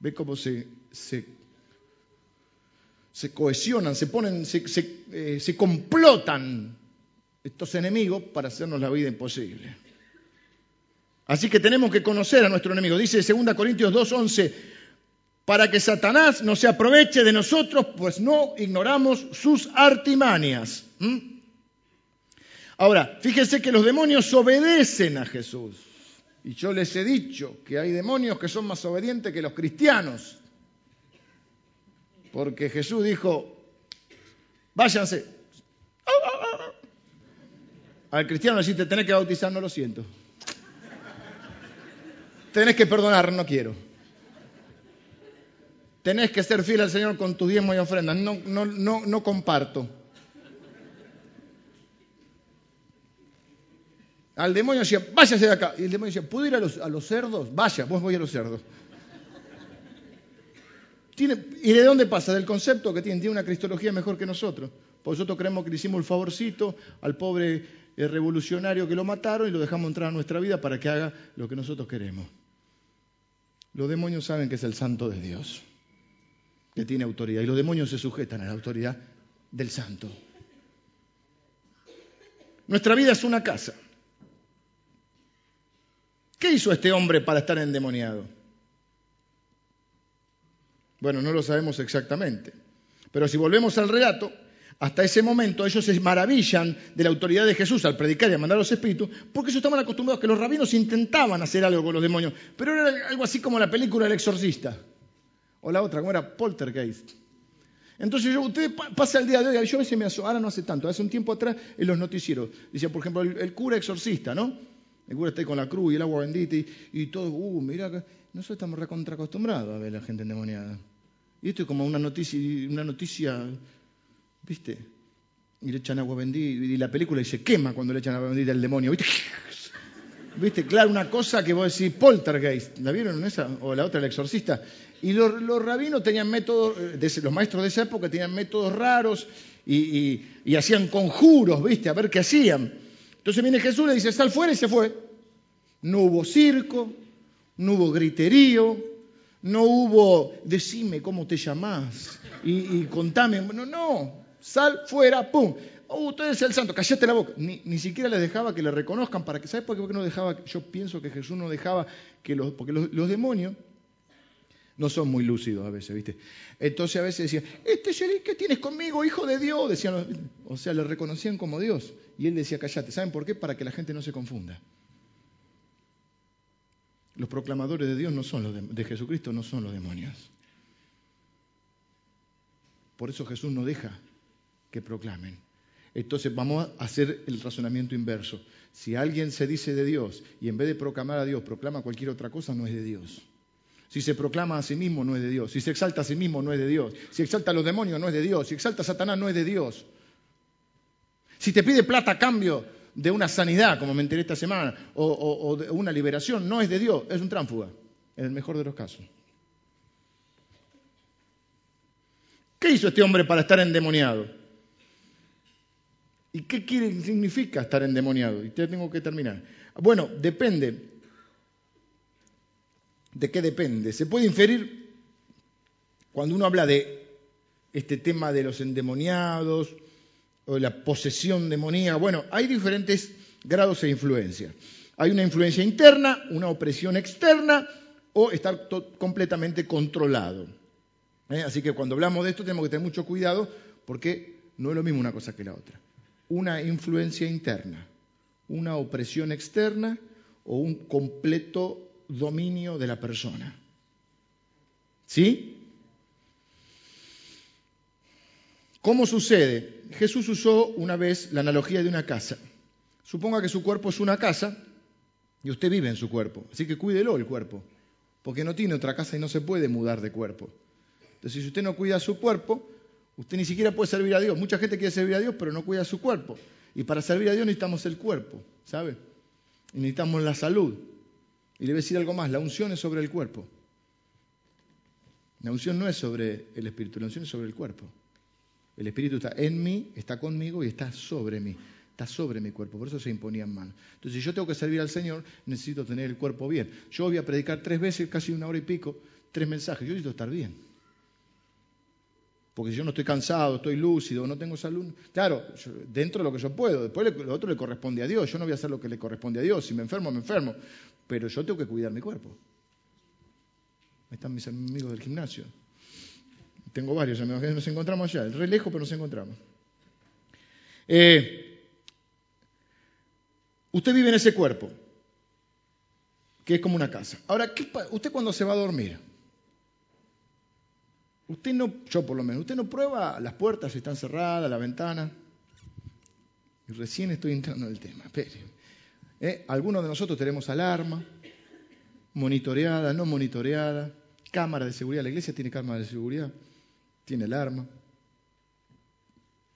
S1: ¿Ve cómo se, se se cohesionan, se ponen, eh, se, complotan estos enemigos para hacernos la vida imposible. Así que tenemos que conocer a nuestro enemigo. Dice 2 Corintios 2.11, para que Satanás no se aproveche de nosotros, pues no ignoramos sus artimanias. ¿Mm? Ahora, fíjense que los demonios obedecen a Jesús. Y yo les he dicho que hay demonios que son más obedientes que los cristianos. Porque Jesús dijo, váyanse. Al cristiano le te tenés que bautizar, no lo siento. Tenés que perdonar, no quiero. tenés que ser fiel al Señor con tus diezmos y ofrendas. No, no, no, no comparto. Al demonio decía, váyase de acá. Y el demonio decía, ¿puedo ir a los, a los cerdos? Vaya, vos voy a los cerdos. ¿Y de dónde pasa? Del concepto que tiene, tiene una cristología mejor que nosotros. Por nosotros creemos que le hicimos el favorcito al pobre eh, revolucionario que lo mataron y lo dejamos entrar a nuestra vida para que haga lo que nosotros queremos. Los demonios saben que es el santo de Dios, que tiene autoridad. Y los demonios se sujetan a la autoridad del santo. Nuestra vida es una casa. ¿Qué hizo este hombre para estar endemoniado? Bueno, no lo sabemos exactamente. Pero si volvemos al relato, hasta ese momento ellos se maravillan de la autoridad de Jesús al predicar y a mandar los espíritus, porque ellos estaban acostumbrados que los rabinos intentaban hacer algo con los demonios, pero era algo así como la película El Exorcista, o la otra, como era Poltergeist. Entonces yo, usted pasa el día de hoy, yo a veces me aso, ahora no hace tanto, hace un tiempo atrás en los noticieros, decía por ejemplo el, cura exorcista, ¿no? El cura está ahí con la cruz y el agua bendita y, todo, uh, mira, nosotros estamos recontra acostumbrados a ver a la gente endemoniada. Y esto es como una noticia, una noticia, ¿viste? Y le echan agua bendita, y la película se quema cuando le echan agua bendita al demonio, ¿viste? ¿Viste? Claro, una cosa que vos decís, poltergeist, ¿la vieron en esa? O la otra, el exorcista. Y los, rabinos tenían métodos, eh, los maestros de esa época tenían métodos raros y, y, hacían conjuros, ¿viste? A ver qué hacían. Entonces viene Jesús, y le dice, sal fuera y se fue. No hubo circo, no hubo griterío, no hubo, decime cómo te llamás y, contame. No, no, sal fuera, pum. Oh, tú eres el santo, callate la boca. Ni, siquiera les dejaba que le reconozcan para que, ¿sabes por qué no dejaba? Yo pienso que Jesús no dejaba que los, porque los, demonios no son muy lúcidos a veces, ¿viste? Entonces a veces decían, este es ¿qué tienes conmigo, hijo de Dios? Decían, o sea, le reconocían como Dios. Y él decía, callate. ¿Saben por qué? Para que la gente no se confunda. Los proclamadores de Dios no son los de, Jesucristo, no son los demonios. Por eso Jesús no deja que proclamen. Entonces vamos a hacer el razonamiento inverso. Si alguien se dice de Dios y en vez de proclamar a Dios proclama cualquier otra cosa, no es de Dios. Si se proclama a sí mismo, no es de Dios. Si se exalta a sí mismo, no es de Dios. Si exalta a los demonios, no es de Dios. Si exalta a Satanás, no es de Dios. Si te pide plata a cambio de una sanidad, como me enteré esta semana, o, de una liberación, no es de Dios, es un tránfuga, en el mejor de los casos. ¿Qué hizo este hombre para estar endemoniado? ¿Y qué quiere, significa estar endemoniado? Y te tengo que terminar. Bueno, depende. ¿De qué depende? Se puede inferir cuando uno habla de este tema de los endemoniados, o la posesión demoníaca. Bueno, hay diferentes grados de influencia. Hay una influencia interna, una opresión externa o estar completamente controlado. ¿Eh? Así que cuando hablamos de esto tenemos que tener mucho cuidado porque no es lo mismo una cosa que la otra. Una influencia interna, una opresión externa o un completo dominio de la persona. ¿Sí? ¿Cómo sucede? Jesús usó una vez la analogía de una casa. Suponga que su cuerpo es una casa y usted vive en su cuerpo, así que cuídelo el cuerpo, porque no tiene otra casa y no se puede mudar de cuerpo. Entonces, si usted no cuida su cuerpo, usted ni siquiera puede servir a Dios. Mucha gente quiere servir a Dios, pero no cuida su cuerpo. Y para servir a Dios necesitamos el cuerpo, ¿sabe? Y necesitamos la salud. Y le voy a decir algo más, la unción es sobre el cuerpo. La unción no es sobre el espíritu, la unción es sobre el cuerpo. El Espíritu está en mí, está conmigo y está sobre mí. Está sobre mi cuerpo, por eso se imponían manos. Entonces, si yo tengo que servir al Señor, necesito tener el cuerpo bien. Yo voy a predicar tres veces, casi una hora y pico, tres mensajes. Yo necesito estar bien. Porque si yo no estoy cansado, estoy lúcido, no tengo salud. Claro, dentro de lo que yo puedo. Después lo otro le corresponde a Dios. Yo no voy a hacer lo que le corresponde a Dios. Si me enfermo, me enfermo. Pero yo tengo que cuidar mi cuerpo. Están mis amigos del gimnasio. Tengo varios amigos que nos encontramos allá, re lejos, pero nos encontramos. Eh, usted vive en ese cuerpo, que es como una casa. Ahora, ¿usted cuando se va a dormir? Usted no, yo por lo menos, usted no prueba las puertas si están cerradas, la ventana. Y recién estoy entrando en el tema. Eh, algunos de nosotros tenemos alarma, monitoreada, no monitoreada cámara de seguridad. La iglesia tiene cámara de seguridad, tiene alarma,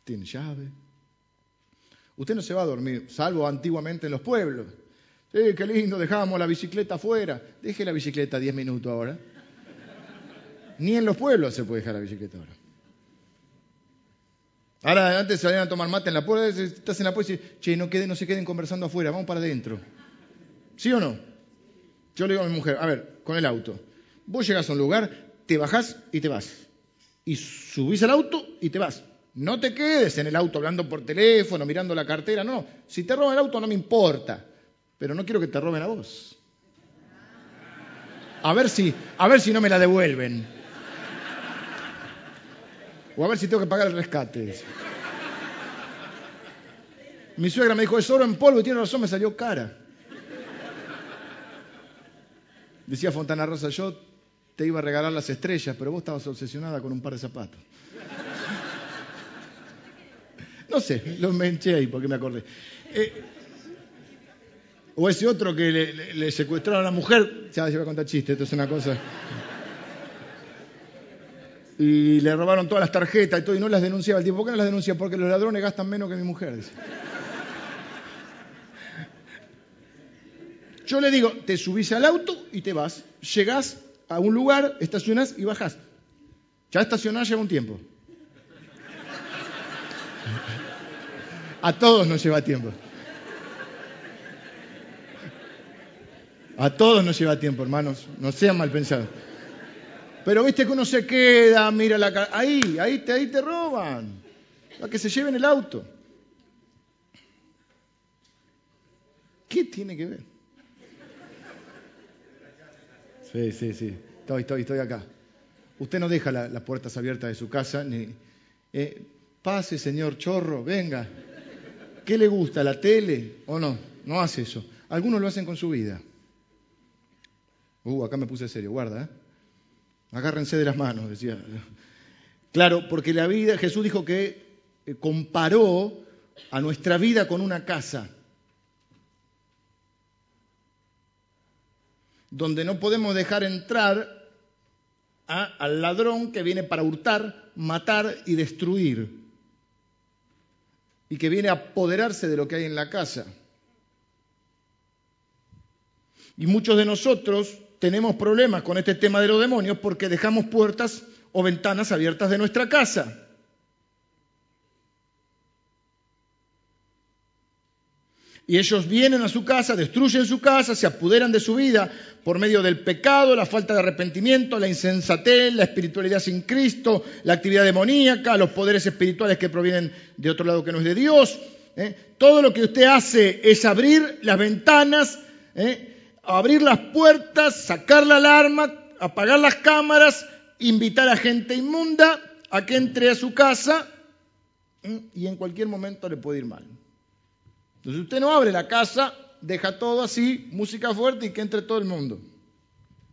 S1: tiene llave. Usted no se va a dormir, salvo antiguamente en los pueblos. Sí, qué lindo, dejábamos la bicicleta afuera. Deje la bicicleta 10 minutos ahora. Ni en los pueblos se puede dejar la bicicleta ahora. Ahora, antes salían a tomar mate en la puerta, estás en la puerta y dices, che, no, queden, se queden conversando afuera, vamos para adentro. ¿Sí o no? Yo le digo a mi mujer, a ver, con el auto. Vos llegas a un lugar, te bajás y te vas. Y subís al auto y te vas. No te quedes en el auto hablando por teléfono, mirando la cartera. No, si te roban el auto no me importa. Pero no quiero que te roben a vos. A ver si, a ver si no me la devuelven. O a ver si tengo que pagar el rescate. Mi suegra me dijo, es oro en polvo y tiene razón, me salió cara. Decía Fontana Rosa, yo te iba a regalar las estrellas, pero vos estabas obsesionada con un par de zapatos. No sé, lo inventé ahí porque me acordé. Eh, o ese otro que le, secuestraron a la mujer, ya se va a contar chiste, esto es una cosa. Y le robaron todas las tarjetas y todo, y no las denunciaba. El tipo, ¿por qué no las denuncia? Porque los ladrones gastan menos que mi mujer. Yo le digo, te subís al auto y te vas. Llegás a un lugar, estacionás y bajás. Ya estacionás lleva un tiempo. A todos nos lleva tiempo. A todos nos lleva tiempo, hermanos. No sean mal pensados. Pero viste que uno se queda, mira la cara. Ahí, ahí te, ahí te roban. Para que se lleven el auto. ¿Qué tiene que ver? Sí, sí, sí. Estoy, estoy, estoy acá. Usted no deja las puertas abiertas de su casa ni. Eh, pase, señor chorro, venga. ¿Qué le gusta? ¿La tele o no? No hace eso. Algunos lo hacen con su vida. Uh, acá me puse serio, guarda. ¿eh? Agárrense de las manos, decía. Claro, porque la vida, Jesús dijo que eh, comparó a nuestra vida con una casa. Donde no podemos dejar entrar al ladrón que viene para hurtar, matar y destruir, y que viene a apoderarse de lo que hay en la casa. Y muchos de nosotros tenemos problemas con este tema de los demonios porque dejamos puertas o ventanas abiertas de nuestra casa. Y ellos vienen a su casa, destruyen su casa, se apoderan de su vida por medio del pecado, la falta de arrepentimiento, la insensatez, la espiritualidad sin Cristo, la actividad demoníaca, los poderes espirituales que provienen de otro lado que no es de Dios. ¿eh? Todo lo que usted hace es abrir las ventanas, ¿eh? abrir las puertas, sacar la alarma, apagar las cámaras, invitar a gente inmunda a que entre a su casa ¿eh? y en cualquier momento le puede ir mal. Entonces usted no abre la casa, deja todo así, música fuerte y que entre todo el mundo.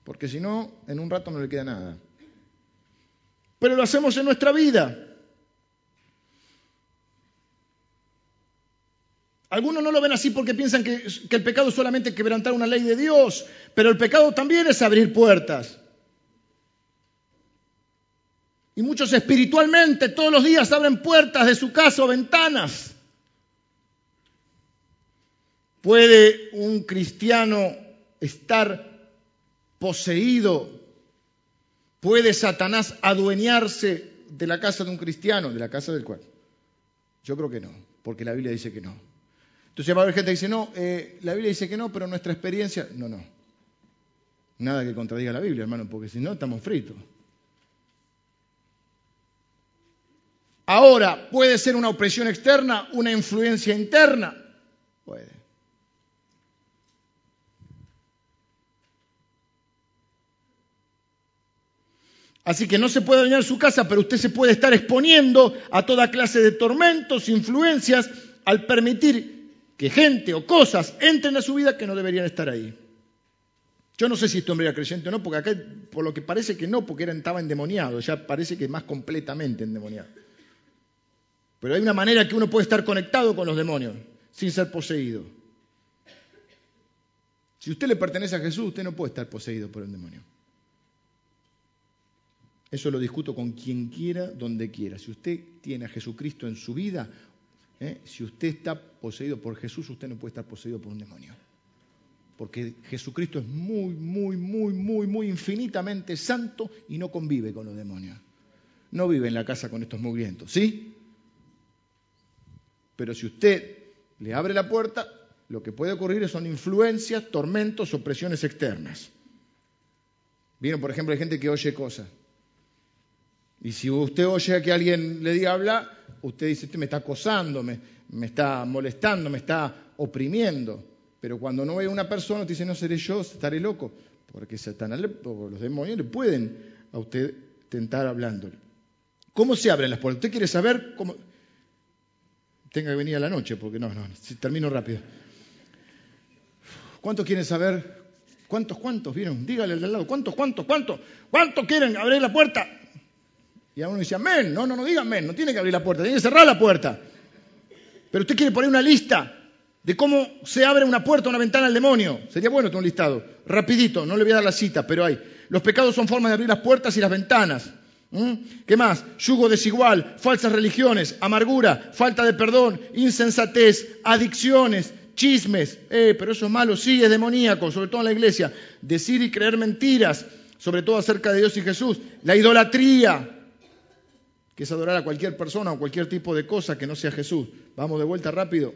S1: Porque si no, en un rato no le queda nada. Pero lo hacemos en nuestra vida. Algunos no lo ven así porque piensan que, que, el pecado es solamente quebrantar una ley de Dios, pero el pecado también es abrir puertas. Y muchos espiritualmente todos los días abren puertas de su casa o ventanas. ¿Puede un cristiano estar poseído? ¿Puede Satanás adueñarse de la casa de un cristiano, de la casa del cual? Yo creo que no, porque la Biblia dice que no. Entonces va a haber gente que dice, no, eh, la Biblia dice que no, pero nuestra experiencia, no, no. Nada que contradiga la Biblia, hermano, porque si no estamos fritos. Ahora, ¿puede ser una opresión externa, una influencia interna? Puede. Así que no se puede dañar su casa, pero usted se puede estar exponiendo a toda clase de tormentos, influencias, al permitir que gente o cosas entren a su vida que no deberían estar ahí. Yo no sé si este hombre era creyente o no, porque acá por lo que parece que no, porque era, estaba endemoniado, ya parece que más completamente endemoniado. Pero hay una manera que uno puede estar conectado con los demonios sin ser poseído. Si usted le pertenece a Jesús, usted no puede estar poseído por el demonio. Eso lo discuto con quien quiera, donde quiera. Si usted tiene a Jesucristo en su vida, ¿eh? si usted está poseído por Jesús, usted no puede estar poseído por un demonio. Porque Jesucristo es muy, muy, muy, muy, muy infinitamente santo y no convive con los demonios. No vive en la casa con estos movimientos, ¿sí? Pero si usted le abre la puerta, lo que puede ocurrir son influencias, tormentos o presiones externas. Vieron, por ejemplo, hay gente que oye cosas. Y si usted oye que alguien le diga habla, usted dice, usted me está acosando, me, está molestando, me está oprimiendo. Pero cuando no ve a una persona, usted dice, no seré yo, estaré loco. Porque Satanás o los demonios le pueden a usted tentar hablándole. ¿Cómo se abren las puertas? ¿Usted quiere saber cómo? Tenga que venir a la noche, porque no, no, termino rápido. ¿Cuántos quieren saber? ¿Cuántos, cuántos vieron? Dígale al lado, ¿cuántos, cuántos, cuántos? ¿Cuántos quieren abrir la puerta? Y a uno dice, amén. No, no, no diga amén, no tiene que abrir la puerta, tiene que cerrar la puerta. Pero usted quiere poner una lista de cómo se abre una puerta, una ventana al demonio. Sería bueno tener un listado. Rapidito, no le voy a dar la cita, pero hay. Los pecados son formas de abrir las puertas y las ventanas. ¿Mm? ¿Qué más? Yugo desigual, falsas religiones, amargura, falta de perdón, insensatez, adicciones, chismes. Eh, pero eso es malo, sí, es demoníaco, sobre todo en la iglesia. Decir y creer mentiras, sobre todo acerca de Dios y Jesús. La idolatría, que es adorar a cualquier persona o cualquier tipo de cosa que no sea Jesús. Vamos de vuelta rápido.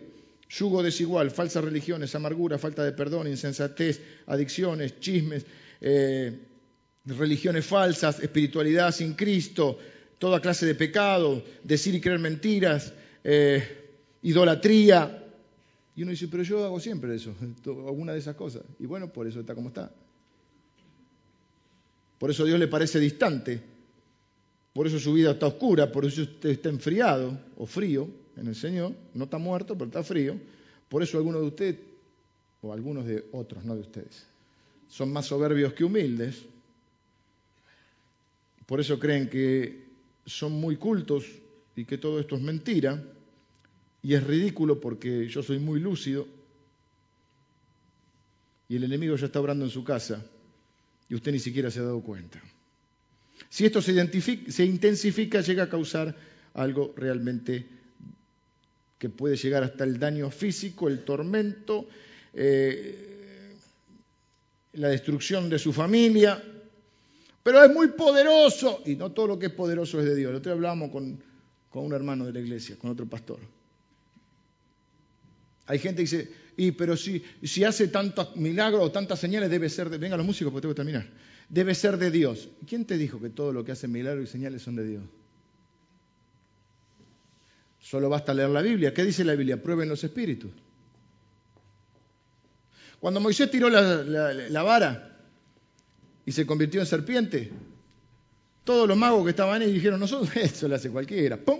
S1: Yugo desigual, falsas religiones, amargura, falta de perdón, insensatez, adicciones, chismes, eh, religiones falsas, espiritualidad sin Cristo, toda clase de pecado, decir y creer mentiras, eh, idolatría. Y uno dice, pero yo hago siempre eso, alguna de esas cosas. Y bueno, por eso está como está. Por eso Dios le parece distante, por eso su vida está oscura, por eso usted está enfriado o frío en el Señor. No está muerto, pero está frío. Por eso algunos de ustedes, o algunos de otros, no de ustedes, son más soberbios que humildes. Por eso creen que son muy cultos y que todo esto es mentira. Y es ridículo porque yo soy muy lúcido. Y el enemigo ya está obrando en su casa y usted ni siquiera se ha dado cuenta. Si esto se, intensifica, llega a causar algo realmente que puede llegar hasta el daño físico, el tormento, eh, la destrucción de su familia. Pero es muy poderoso, y no todo lo que es poderoso es de Dios. Nosotros hablábamos con, con un hermano de la iglesia, con otro pastor. Hay gente que dice, y pero si, si hace tantos milagros o tantas señales, debe ser de. Venga los músicos porque tengo que terminar debe ser de Dios. ¿Quién te dijo que todo lo que hace milagros y señales son de Dios? Solo basta leer la Biblia. ¿Qué dice la Biblia? Prueben los espíritus. Cuando Moisés tiró la, vara y se convirtió en serpiente, todos los magos que estaban ahí dijeron, nosotros eso lo hace cualquiera. ¡Pum!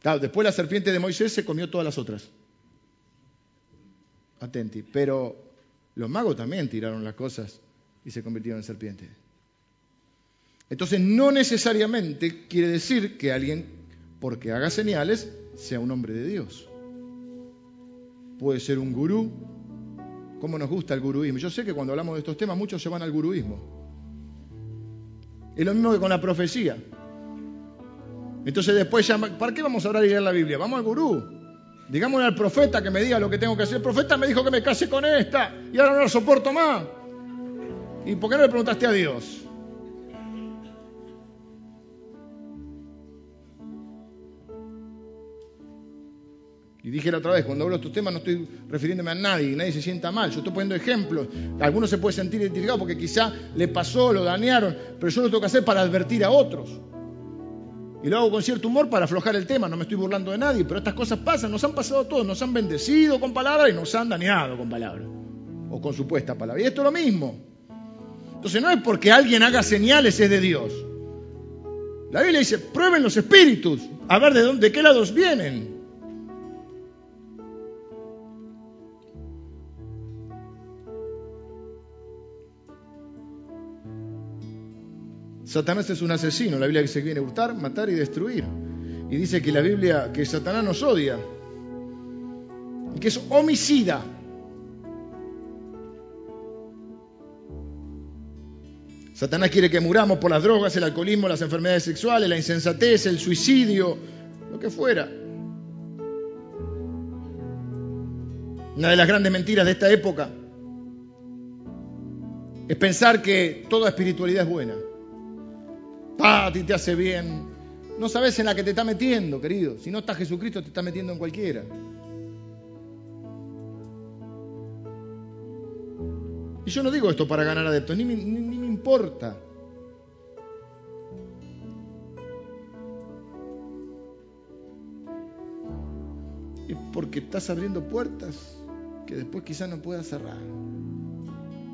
S1: Claro, después la serpiente de Moisés se comió todas las otras. Atenti. Pero los magos también tiraron las cosas y se convirtieron en serpientes. Entonces no necesariamente quiere decir que alguien, porque haga señales, sea un hombre de Dios. Puede ser un gurú. ¿Cómo nos gusta el guruismo? Yo sé que cuando hablamos de estos temas muchos se van al guruismo. Es lo mismo que con la profecía. Entonces después llama, ¿para qué vamos a hablar y leer la Biblia? Vamos al gurú. Digámosle al profeta que me diga lo que tengo que hacer. El profeta me dijo que me case con esta y ahora no la soporto más. ¿Y por qué no le preguntaste a Dios? Y dije la otra vez, cuando hablo de estos temas no estoy refiriéndome a nadie, nadie se sienta mal, yo estoy poniendo ejemplos. Algunos se puede sentir identificado porque quizá le pasó, lo dañaron, pero yo lo tengo que hacer para advertir a otros. Y lo hago con cierto humor para aflojar el tema, no me estoy burlando de nadie, pero estas cosas pasan, nos han pasado a todos, nos han bendecido con palabras y nos han dañado con palabras, o con supuesta palabra. Y esto es lo mismo. Entonces no es porque alguien haga señales es de Dios. La Biblia dice, prueben los espíritus, a ver de, dónde, de qué lados vienen. Satanás es un asesino, la Biblia que se viene a hurtar, matar y destruir. Y dice que la Biblia, que Satanás nos odia, y que es homicida. Satanás quiere que muramos por las drogas, el alcoholismo, las enfermedades sexuales, la insensatez, el suicidio, lo que fuera. Una de las grandes mentiras de esta época es pensar que toda espiritualidad es buena. a ti te hace bien. No sabes en la que te está metiendo, querido. Si no está Jesucristo, te está metiendo en cualquiera. Y yo no digo esto para ganar adeptos, ni, ni importa. Es porque estás abriendo puertas que después quizás no puedas cerrar.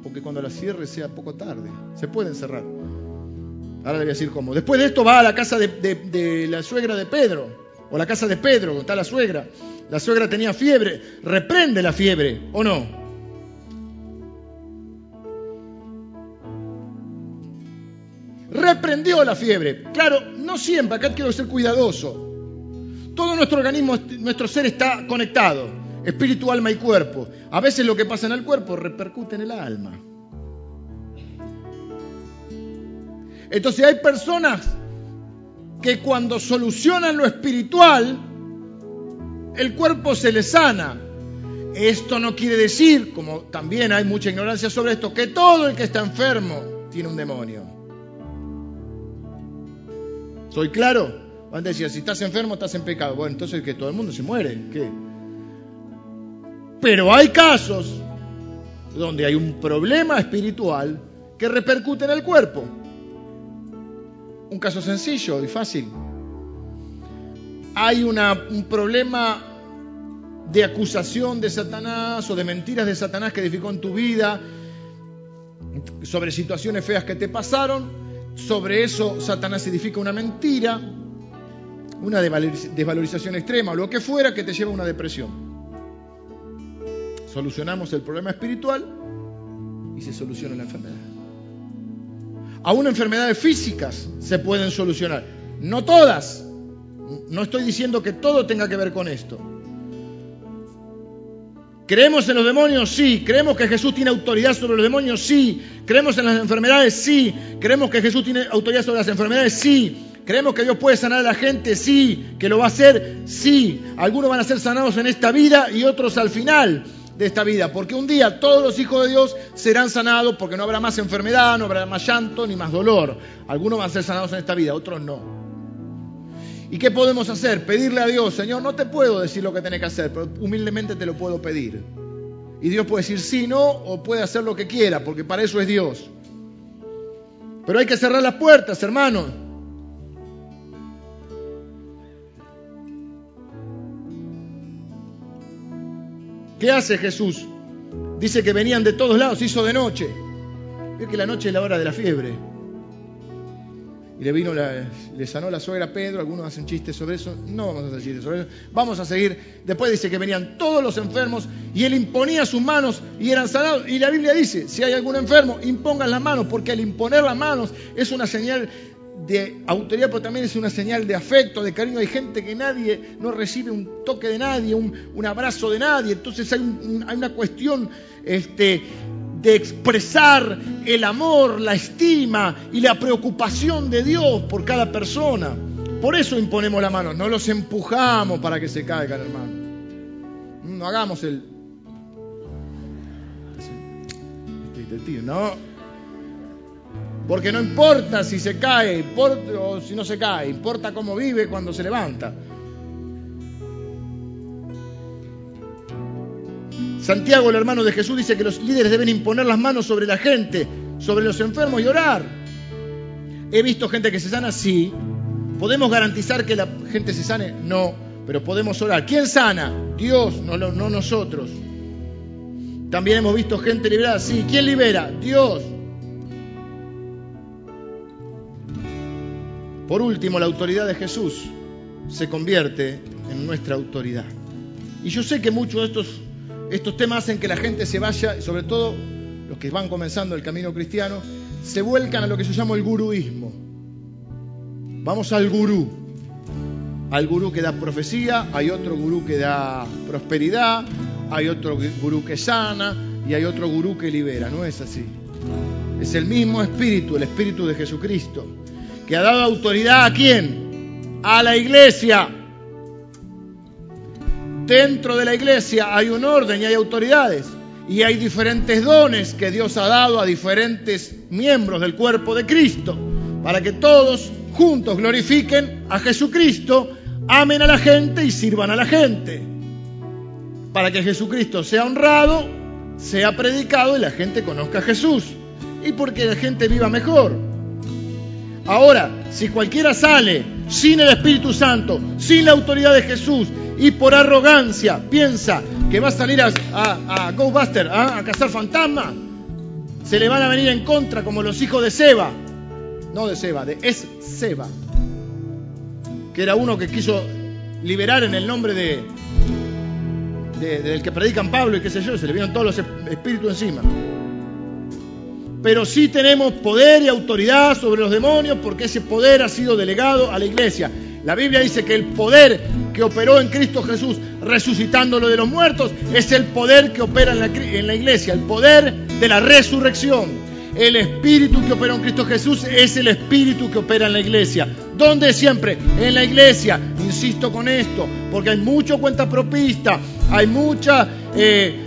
S1: Porque cuando las cierres sea poco tarde. Se pueden cerrar. Ahora le voy a decir cómo. Después de esto va a la casa de, la suegra de Pedro. O la casa de Pedro, donde está la suegra. La suegra tenía fiebre. Reprende la fiebre, ¿o no? Reprendió la fiebre. Claro, no siempre, acá quiero ser cuidadoso. Todo nuestro organismo, nuestro ser está conectado espíritu, alma y cuerpo. A veces lo que pasa en el cuerpo repercute en el alma. Entonces hay personas que cuando solucionan lo espiritual, el cuerpo se les sana. Esto no quiere decir, como también hay mucha ignorancia sobre esto, que todo el que está enfermo tiene un demonio. ¿Soy claro? Van a decir, si estás enfermo, estás en pecado. Bueno, entonces que todo el mundo se muere. ¿Qué? Pero hay casos donde hay un problema espiritual que repercute en el cuerpo. Un caso sencillo y fácil. Hay un problema de acusación de Satanás o de mentiras de Satanás que edificó en tu vida, sobre situaciones feas que te pasaron. Sobre eso Satanás edifica una mentira, una desvalorización extrema o lo que fuera que te lleva a una depresión solucionamos el problema espiritual y se soluciona la enfermedad. Aún enfermedades físicas se pueden solucionar. No todas. No estoy diciendo que todo tenga que ver con esto. ¿Creemos en los demonios? Sí. ¿Creemos que Jesús tiene autoridad sobre los demonios? Sí. ¿Creemos en las enfermedades? Sí. ¿Creemos que Jesús tiene autoridad sobre las enfermedades? Sí. ¿Creemos que Dios puede sanar a la gente? Sí. ¿Que lo va a hacer? Sí. Algunos van a ser sanados en esta vida y otros al final de esta vida, porque un día todos los hijos de Dios serán sanados porque no habrá más enfermedad, no habrá más llanto ni más dolor. Algunos van a ser sanados en esta vida, otros no. ¿Y qué podemos hacer? Pedirle a Dios, Señor, no te puedo decir lo que tenés que hacer, pero humildemente te lo puedo pedir. Y Dios puede decir sí, no, o puede hacer lo que quiera, porque para eso es Dios. Pero hay que cerrar las puertas, hermanos. ¿Qué hace Jesús? Dice que venían de todos lados, hizo de noche. Vio que la noche es la hora de la fiebre. Y le vino, le sanó la suegra a Pedro, algunos hacen chistes sobre eso, no vamos a hacer chistes sobre eso, vamos a seguir. Después dice que venían todos los enfermos y él imponía sus manos y eran sanados. Y la Biblia dice, si hay algún enfermo, impongan las manos, porque al imponer las manos es una señal de autoridad, pero también es una señal de afecto, de cariño. Hay gente que nadie no recibe un toque de nadie, un, abrazo de nadie. Entonces hay, una cuestión este, de expresar el amor, la estima y la preocupación de Dios por cada persona. Por eso imponemos la mano, no los empujamos para que se caigan, hermano. No hagamos el... No, porque no importa si se cae o si no se cae, importa cómo vive cuando se levanta. Santiago, el hermano de Jesús, dice que los líderes deben imponer las manos sobre la gente, sobre los enfermos y orar. He visto gente que se sana, sí. ¿Podemos garantizar que la gente se sane? No, pero podemos orar. ¿Quién sana? Dios, no, no nosotros. También hemos visto gente liberada, sí. ¿Quién libera? Dios. Por último, la autoridad de Jesús se convierte en nuestra autoridad. Y yo sé que muchos de estos, estos temas hacen que la gente se vaya, sobre todo los que van comenzando el camino cristiano, se vuelcan a lo que yo llamo el guruismo. Vamos al gurú. Al gurú que da profecía, hay otro gurú que da prosperidad, hay otro gurú que sana y hay otro gurú que libera. No es así. Es el mismo espíritu, el espíritu de Jesucristo, que ha dado autoridad a quién? A la iglesia. Dentro de la iglesia hay un orden y hay autoridades. Y hay diferentes dones que Dios ha dado a diferentes miembros del cuerpo de Cristo, para que todos juntos glorifiquen a Jesucristo, amen a la gente y sirvan a la gente. Para que Jesucristo sea honrado, sea predicado y la gente conozca a Jesús. Y porque la gente viva mejor. Ahora, si cualquiera sale sin el Espíritu Santo, sin la autoridad de Jesús y por arrogancia piensa que va a salir a, a, Ghostbuster, ¿ah? a cazar fantasmas, se le van a venir en contra como los hijos de Seba. No de Seba, de Es Seba. Que era uno que quiso liberar en el nombre de, del que predican Pablo y qué sé yo, se le vieron todos los espíritus encima. Pero sí tenemos poder y autoridad sobre los demonios porque ese poder ha sido delegado a la iglesia. La Biblia dice que el poder que operó en Cristo Jesús resucitándolo de los muertos es el poder que opera en la, iglesia, el poder de la resurrección. El espíritu que operó en Cristo Jesús es el espíritu que opera en la iglesia. ¿Dónde siempre? En la iglesia. Insisto con esto, porque hay mucho cuenta propista, hay mucha... Eh,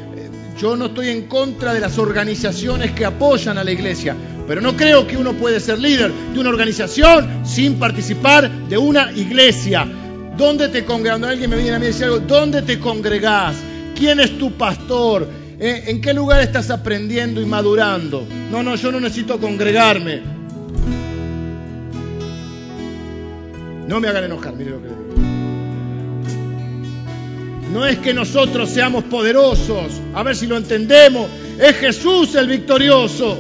S1: yo no estoy en contra de las organizaciones que apoyan a la iglesia, pero no creo que uno puede ser líder de una organización sin participar de una iglesia. ¿Dónde te congregas? Cuando alguien me viene a mí y dice algo, ¿dónde te congregás? ¿Quién es tu pastor? ¿Eh? ¿En qué lugar estás aprendiendo y madurando? No, no, yo no necesito congregarme. No me hagan enojar, mire lo que digo. No es que nosotros seamos poderosos, a ver si lo entendemos. Es Jesús el victorioso.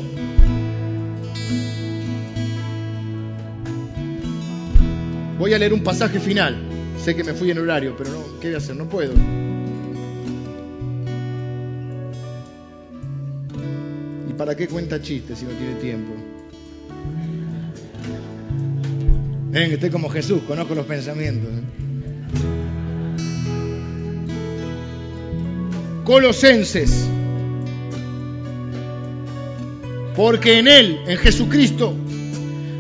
S1: Voy a leer un pasaje final. Sé que me fui en horario, pero no, ¿qué voy a hacer? No puedo. ¿Y para qué cuenta chistes si no tiene tiempo? Ven, estoy como Jesús, conozco los pensamientos. ¿eh? Colosenses. Porque en Él, en Jesucristo,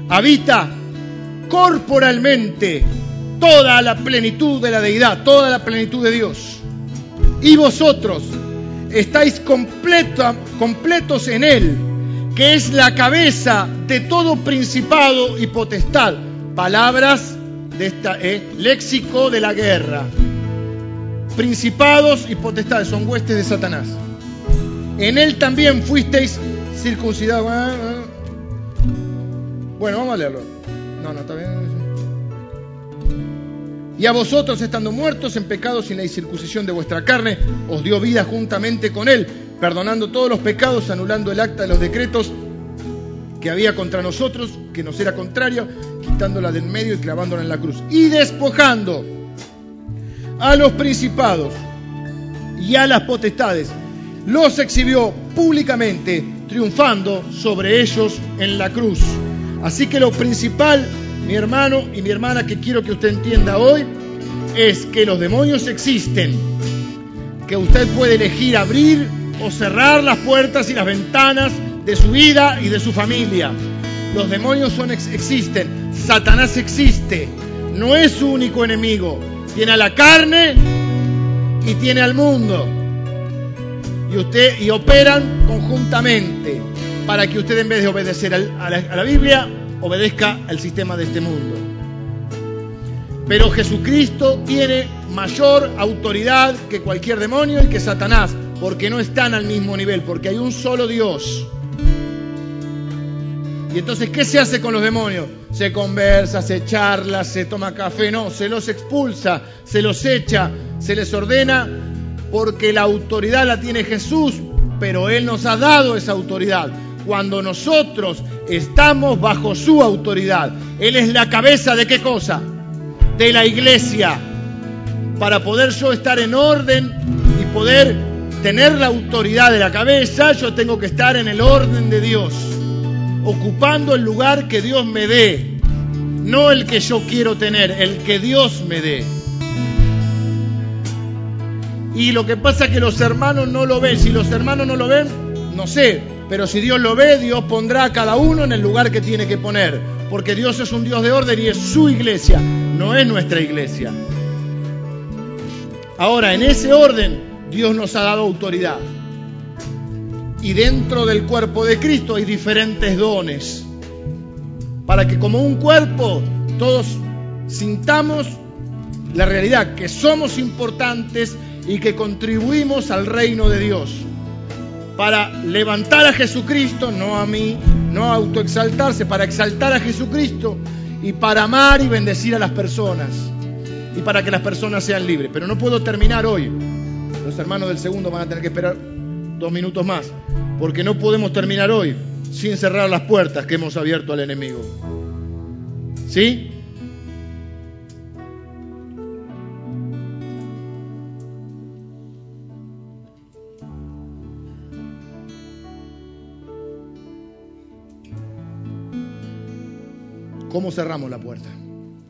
S1: habita corporalmente toda la plenitud de la deidad, toda la plenitud de Dios. Y vosotros estáis completos en Él, que es la cabeza de todo principado y potestad. Palabras de esta eh, léxico de la guerra principados y potestades, son huestes de Satanás. En él también fuisteis circuncidados. Ah, ah. Bueno, vamos a leerlo. No, no, está bien. Y a vosotros, estando muertos en pecados sin la incircuncisión de vuestra carne, os dio vida juntamente con él, perdonando todos los pecados, anulando el acta de los decretos que había contra nosotros, que nos era contrario, quitándola del medio y clavándola en la cruz. Y despojando a los principados y a las potestades. Los exhibió públicamente, triunfando sobre ellos en la cruz. Así que lo principal, mi hermano y mi hermana, que quiero que usted entienda hoy, es que los demonios existen, que usted puede elegir abrir o cerrar las puertas y las ventanas de su vida y de su familia. Los demonios son, existen, Satanás existe, no es su único enemigo, tiene a la carne y tiene al mundo. Y, usted, y operan conjuntamente para que usted en vez de obedecer a la, Biblia, obedezca al sistema de este mundo. Pero Jesucristo tiene mayor autoridad que cualquier demonio y que Satanás, porque no están al mismo nivel, porque hay un solo Dios. Y entonces, ¿qué se hace con los demonios? Se conversa, se charla, se toma café, no, se los expulsa, se los echa, se les ordena, porque la autoridad la tiene Jesús, pero Él nos ha dado esa autoridad. Cuando nosotros estamos bajo su autoridad, Él es la cabeza de qué cosa? De la iglesia. Para poder yo estar en orden y poder tener la autoridad de la cabeza, yo tengo que estar en el orden de Dios ocupando el lugar que Dios me dé, no el que yo quiero tener, el que Dios me dé. Y lo que pasa es que los hermanos no lo ven. Si los hermanos no lo ven, No sé, pero si Dios lo ve, Dios pondrá a cada uno en el lugar que tiene que poner. Porque Dios es un Dios de orden y es su iglesia, no es nuestra iglesia. Ahora, en ese orden, Dios nos ha dado autoridad. Y dentro del cuerpo de Cristo hay diferentes dones. Para que como un cuerpo todos sintamos la realidad que somos importantes y que contribuimos al reino de Dios. Para levantar a Jesucristo, no a mí, no autoexaltarse, para exaltar a Jesucristo y para amar y bendecir a las personas y para que las personas sean libres. Pero no puedo terminar hoy. Los hermanos del segundo van a tener que esperar dos minutos más, porque no podemos terminar hoy sin cerrar las puertas que hemos abierto al enemigo. ¿Sí? ¿Cómo cerramos la puerta?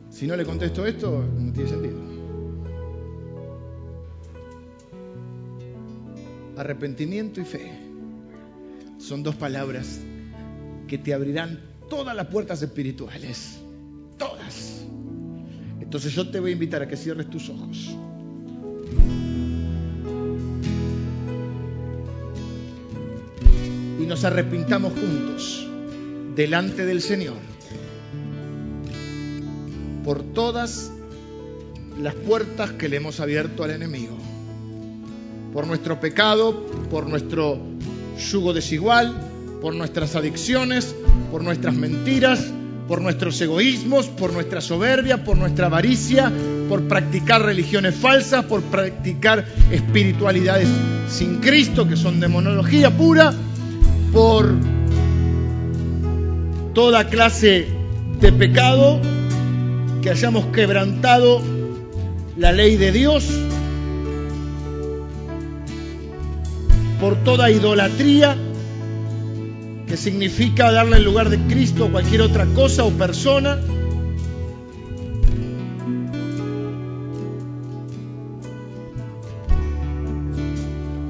S1: Si no le contesto esto, no tiene sentido. Arrepentimiento y fe son dos palabras que te abrirán todas las puertas espirituales. Todas. Entonces yo te voy a invitar a que cierres tus ojos. Y nos arrepintamos juntos delante del Señor por todas las puertas que le hemos abierto al enemigo. Por nuestro pecado, por nuestro yugo desigual, por nuestras adicciones, por nuestras mentiras, por nuestros egoísmos, por nuestra soberbia, por nuestra avaricia, por practicar religiones falsas, por practicar espiritualidades sin Cristo, que son demonología pura, por toda clase de pecado que hayamos quebrantado la ley de Dios, por toda idolatría, que significa darle el lugar de Cristo a cualquier otra cosa o persona.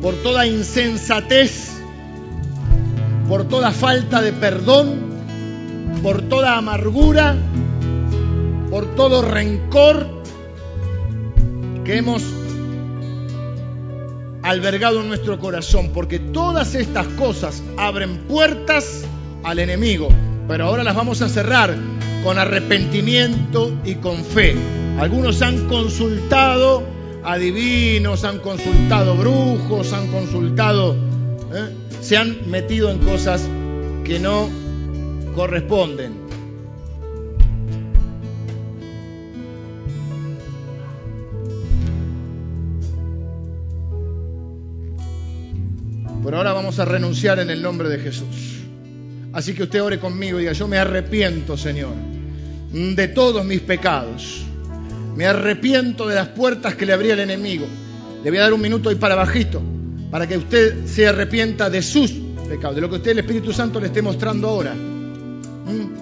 S1: Por toda insensatez, por toda falta de perdón, por toda amargura, por todo rencor que hemos albergado en nuestro corazón, porque todas estas cosas abren puertas al enemigo, pero ahora las vamos a cerrar con arrepentimiento y con fe. Algunos han consultado adivinos, han consultado brujos, han consultado, ¿eh? se han metido en cosas que no corresponden. Pero ahora vamos a renunciar en el nombre de Jesús. Así que usted ore conmigo y diga, yo me arrepiento, Señor, de todos mis pecados. Me arrepiento de las puertas que le abría el enemigo. Le voy a dar un minuto y para bajito, para que usted se arrepienta de sus pecados, de lo que usted el Espíritu Santo le esté mostrando ahora. ¿Mm?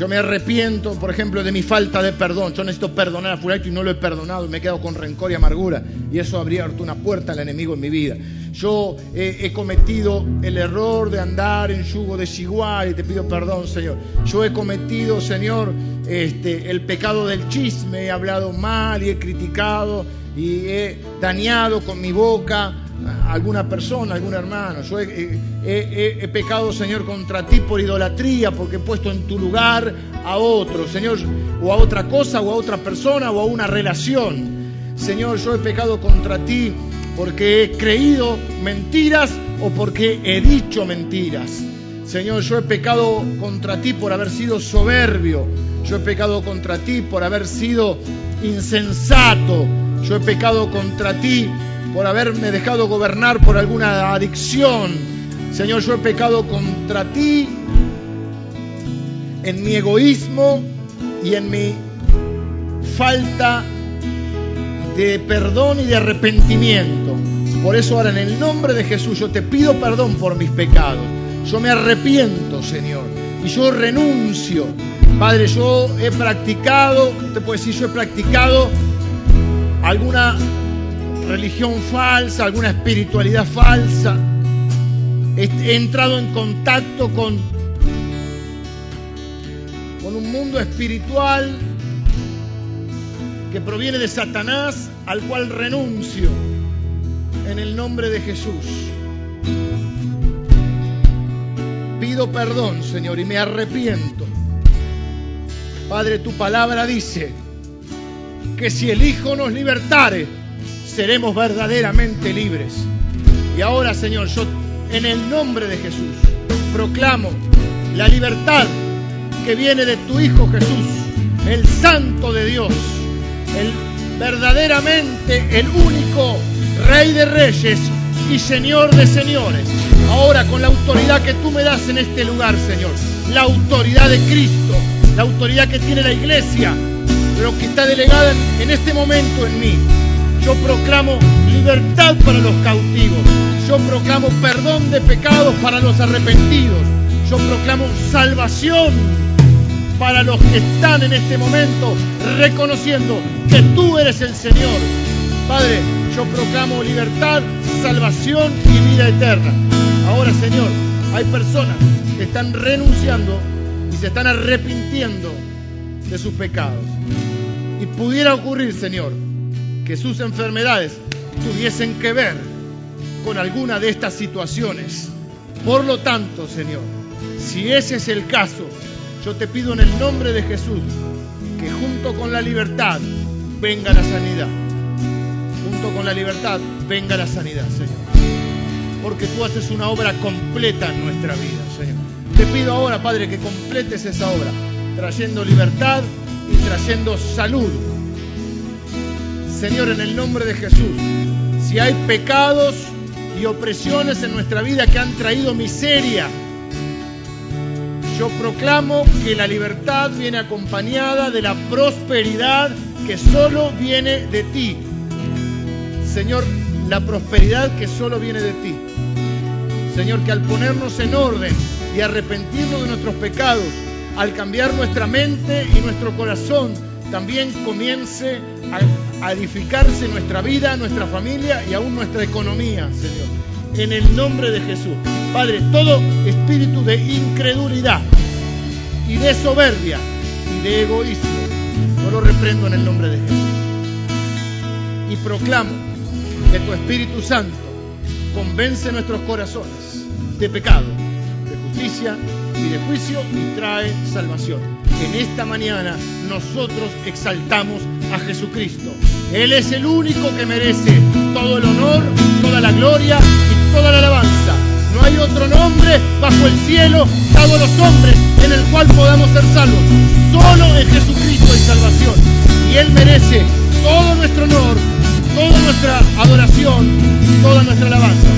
S1: Yo me arrepiento, por ejemplo, de mi falta de perdón. Yo necesito perdonar a Fulanito y no lo he perdonado y me he quedado con rencor y amargura. Y eso habría abierto una puerta al enemigo en mi vida. Yo he, cometido el error de andar en yugo desigual y te pido perdón, Señor. Yo he cometido, Señor, este, el pecado del chisme. He hablado mal y he criticado y he dañado con mi boca alguna persona, algún hermano. Yo he, pecado, Señor, contra ti por idolatría, porque he puesto en tu lugar a otro, Señor, o a otra cosa, o a otra persona, o a una relación. Señor, yo he pecado contra ti porque he creído mentiras o porque he dicho mentiras. Señor, yo he pecado contra ti por haber sido soberbio. Yo he pecado contra ti por haber sido insensato. Yo he pecado contra ti por haberme dejado gobernar por alguna adicción. Señor, yo he pecado contra ti en mi egoísmo y en mi falta de perdón y de arrepentimiento. Por eso ahora en el nombre de Jesús yo te pido perdón por mis pecados. Yo me arrepiento, Señor, y yo renuncio. Padre, yo he practicado, te puedo decir, yo he practicado alguna religión falsa, alguna espiritualidad falsa. he entrado en contacto con, con un mundo espiritual que proviene de Satanás, al cual renuncio en el nombre de Jesús. Pido perdón, Señor, y me arrepiento. Padre, tu palabra dice que si el Hijo nos libertare, seremos verdaderamente libres. Y ahora, Señor, yo en el nombre de Jesús proclamo la libertad que viene de tu Hijo Jesús, el Santo de Dios, el verdaderamente el único Rey de Reyes y Señor de Señores. Ahora con la autoridad que tú me das en este lugar, Señor, la autoridad de Cristo, la autoridad que tiene la iglesia, lo que está delegada en este momento en mí. Yo proclamo libertad para los cautivos. Yo proclamo perdón de pecados para los arrepentidos. Yo proclamo salvación para los que están en este momento reconociendo que tú eres el Señor. Padre, yo proclamo libertad, salvación y vida eterna. Ahora, Señor, hay personas que están renunciando y se están arrepintiendo de sus pecados. Y pudiera ocurrir, Señor, que sus enfermedades tuviesen que ver con alguna de estas situaciones. Por lo tanto, Señor, si ese es el caso, yo te pido en el nombre de Jesús que junto con la libertad venga la sanidad. Junto con la libertad venga la sanidad, Señor. Porque tú haces una obra completa en nuestra vida, Señor. Te pido ahora, Padre, que completes esa obra, trayendo libertad y trayendo salud. Señor, en el nombre de Jesús, si hay pecados y opresiones en nuestra vida que han traído miseria, yo proclamo que la libertad viene acompañada de la prosperidad que solo viene de ti. Señor, la prosperidad que solo viene de ti. Señor, que al ponernos en orden y arrepentirnos de nuestros pecados, al cambiar nuestra mente y nuestro corazón, también comience a, edificarse nuestra vida, nuestra familia y aún nuestra economía, Señor. En el nombre de Jesús. Padre, todo espíritu de incredulidad y de soberbia y de egoísmo, yo lo reprendo en el nombre de Jesús. Y proclamo que tu Espíritu Santo convence nuestros corazones de pecado, de justicia y de juicio y trae salvación. En esta mañana nosotros exaltamos a Jesucristo. Él es el único que merece todo el honor, toda la gloria y toda la alabanza. No hay otro nombre bajo el cielo dado los hombres en el cual podamos ser salvos. Solo en Jesucristo hay salvación. Y Él merece todo nuestro honor, toda nuestra adoración, toda nuestra alabanza.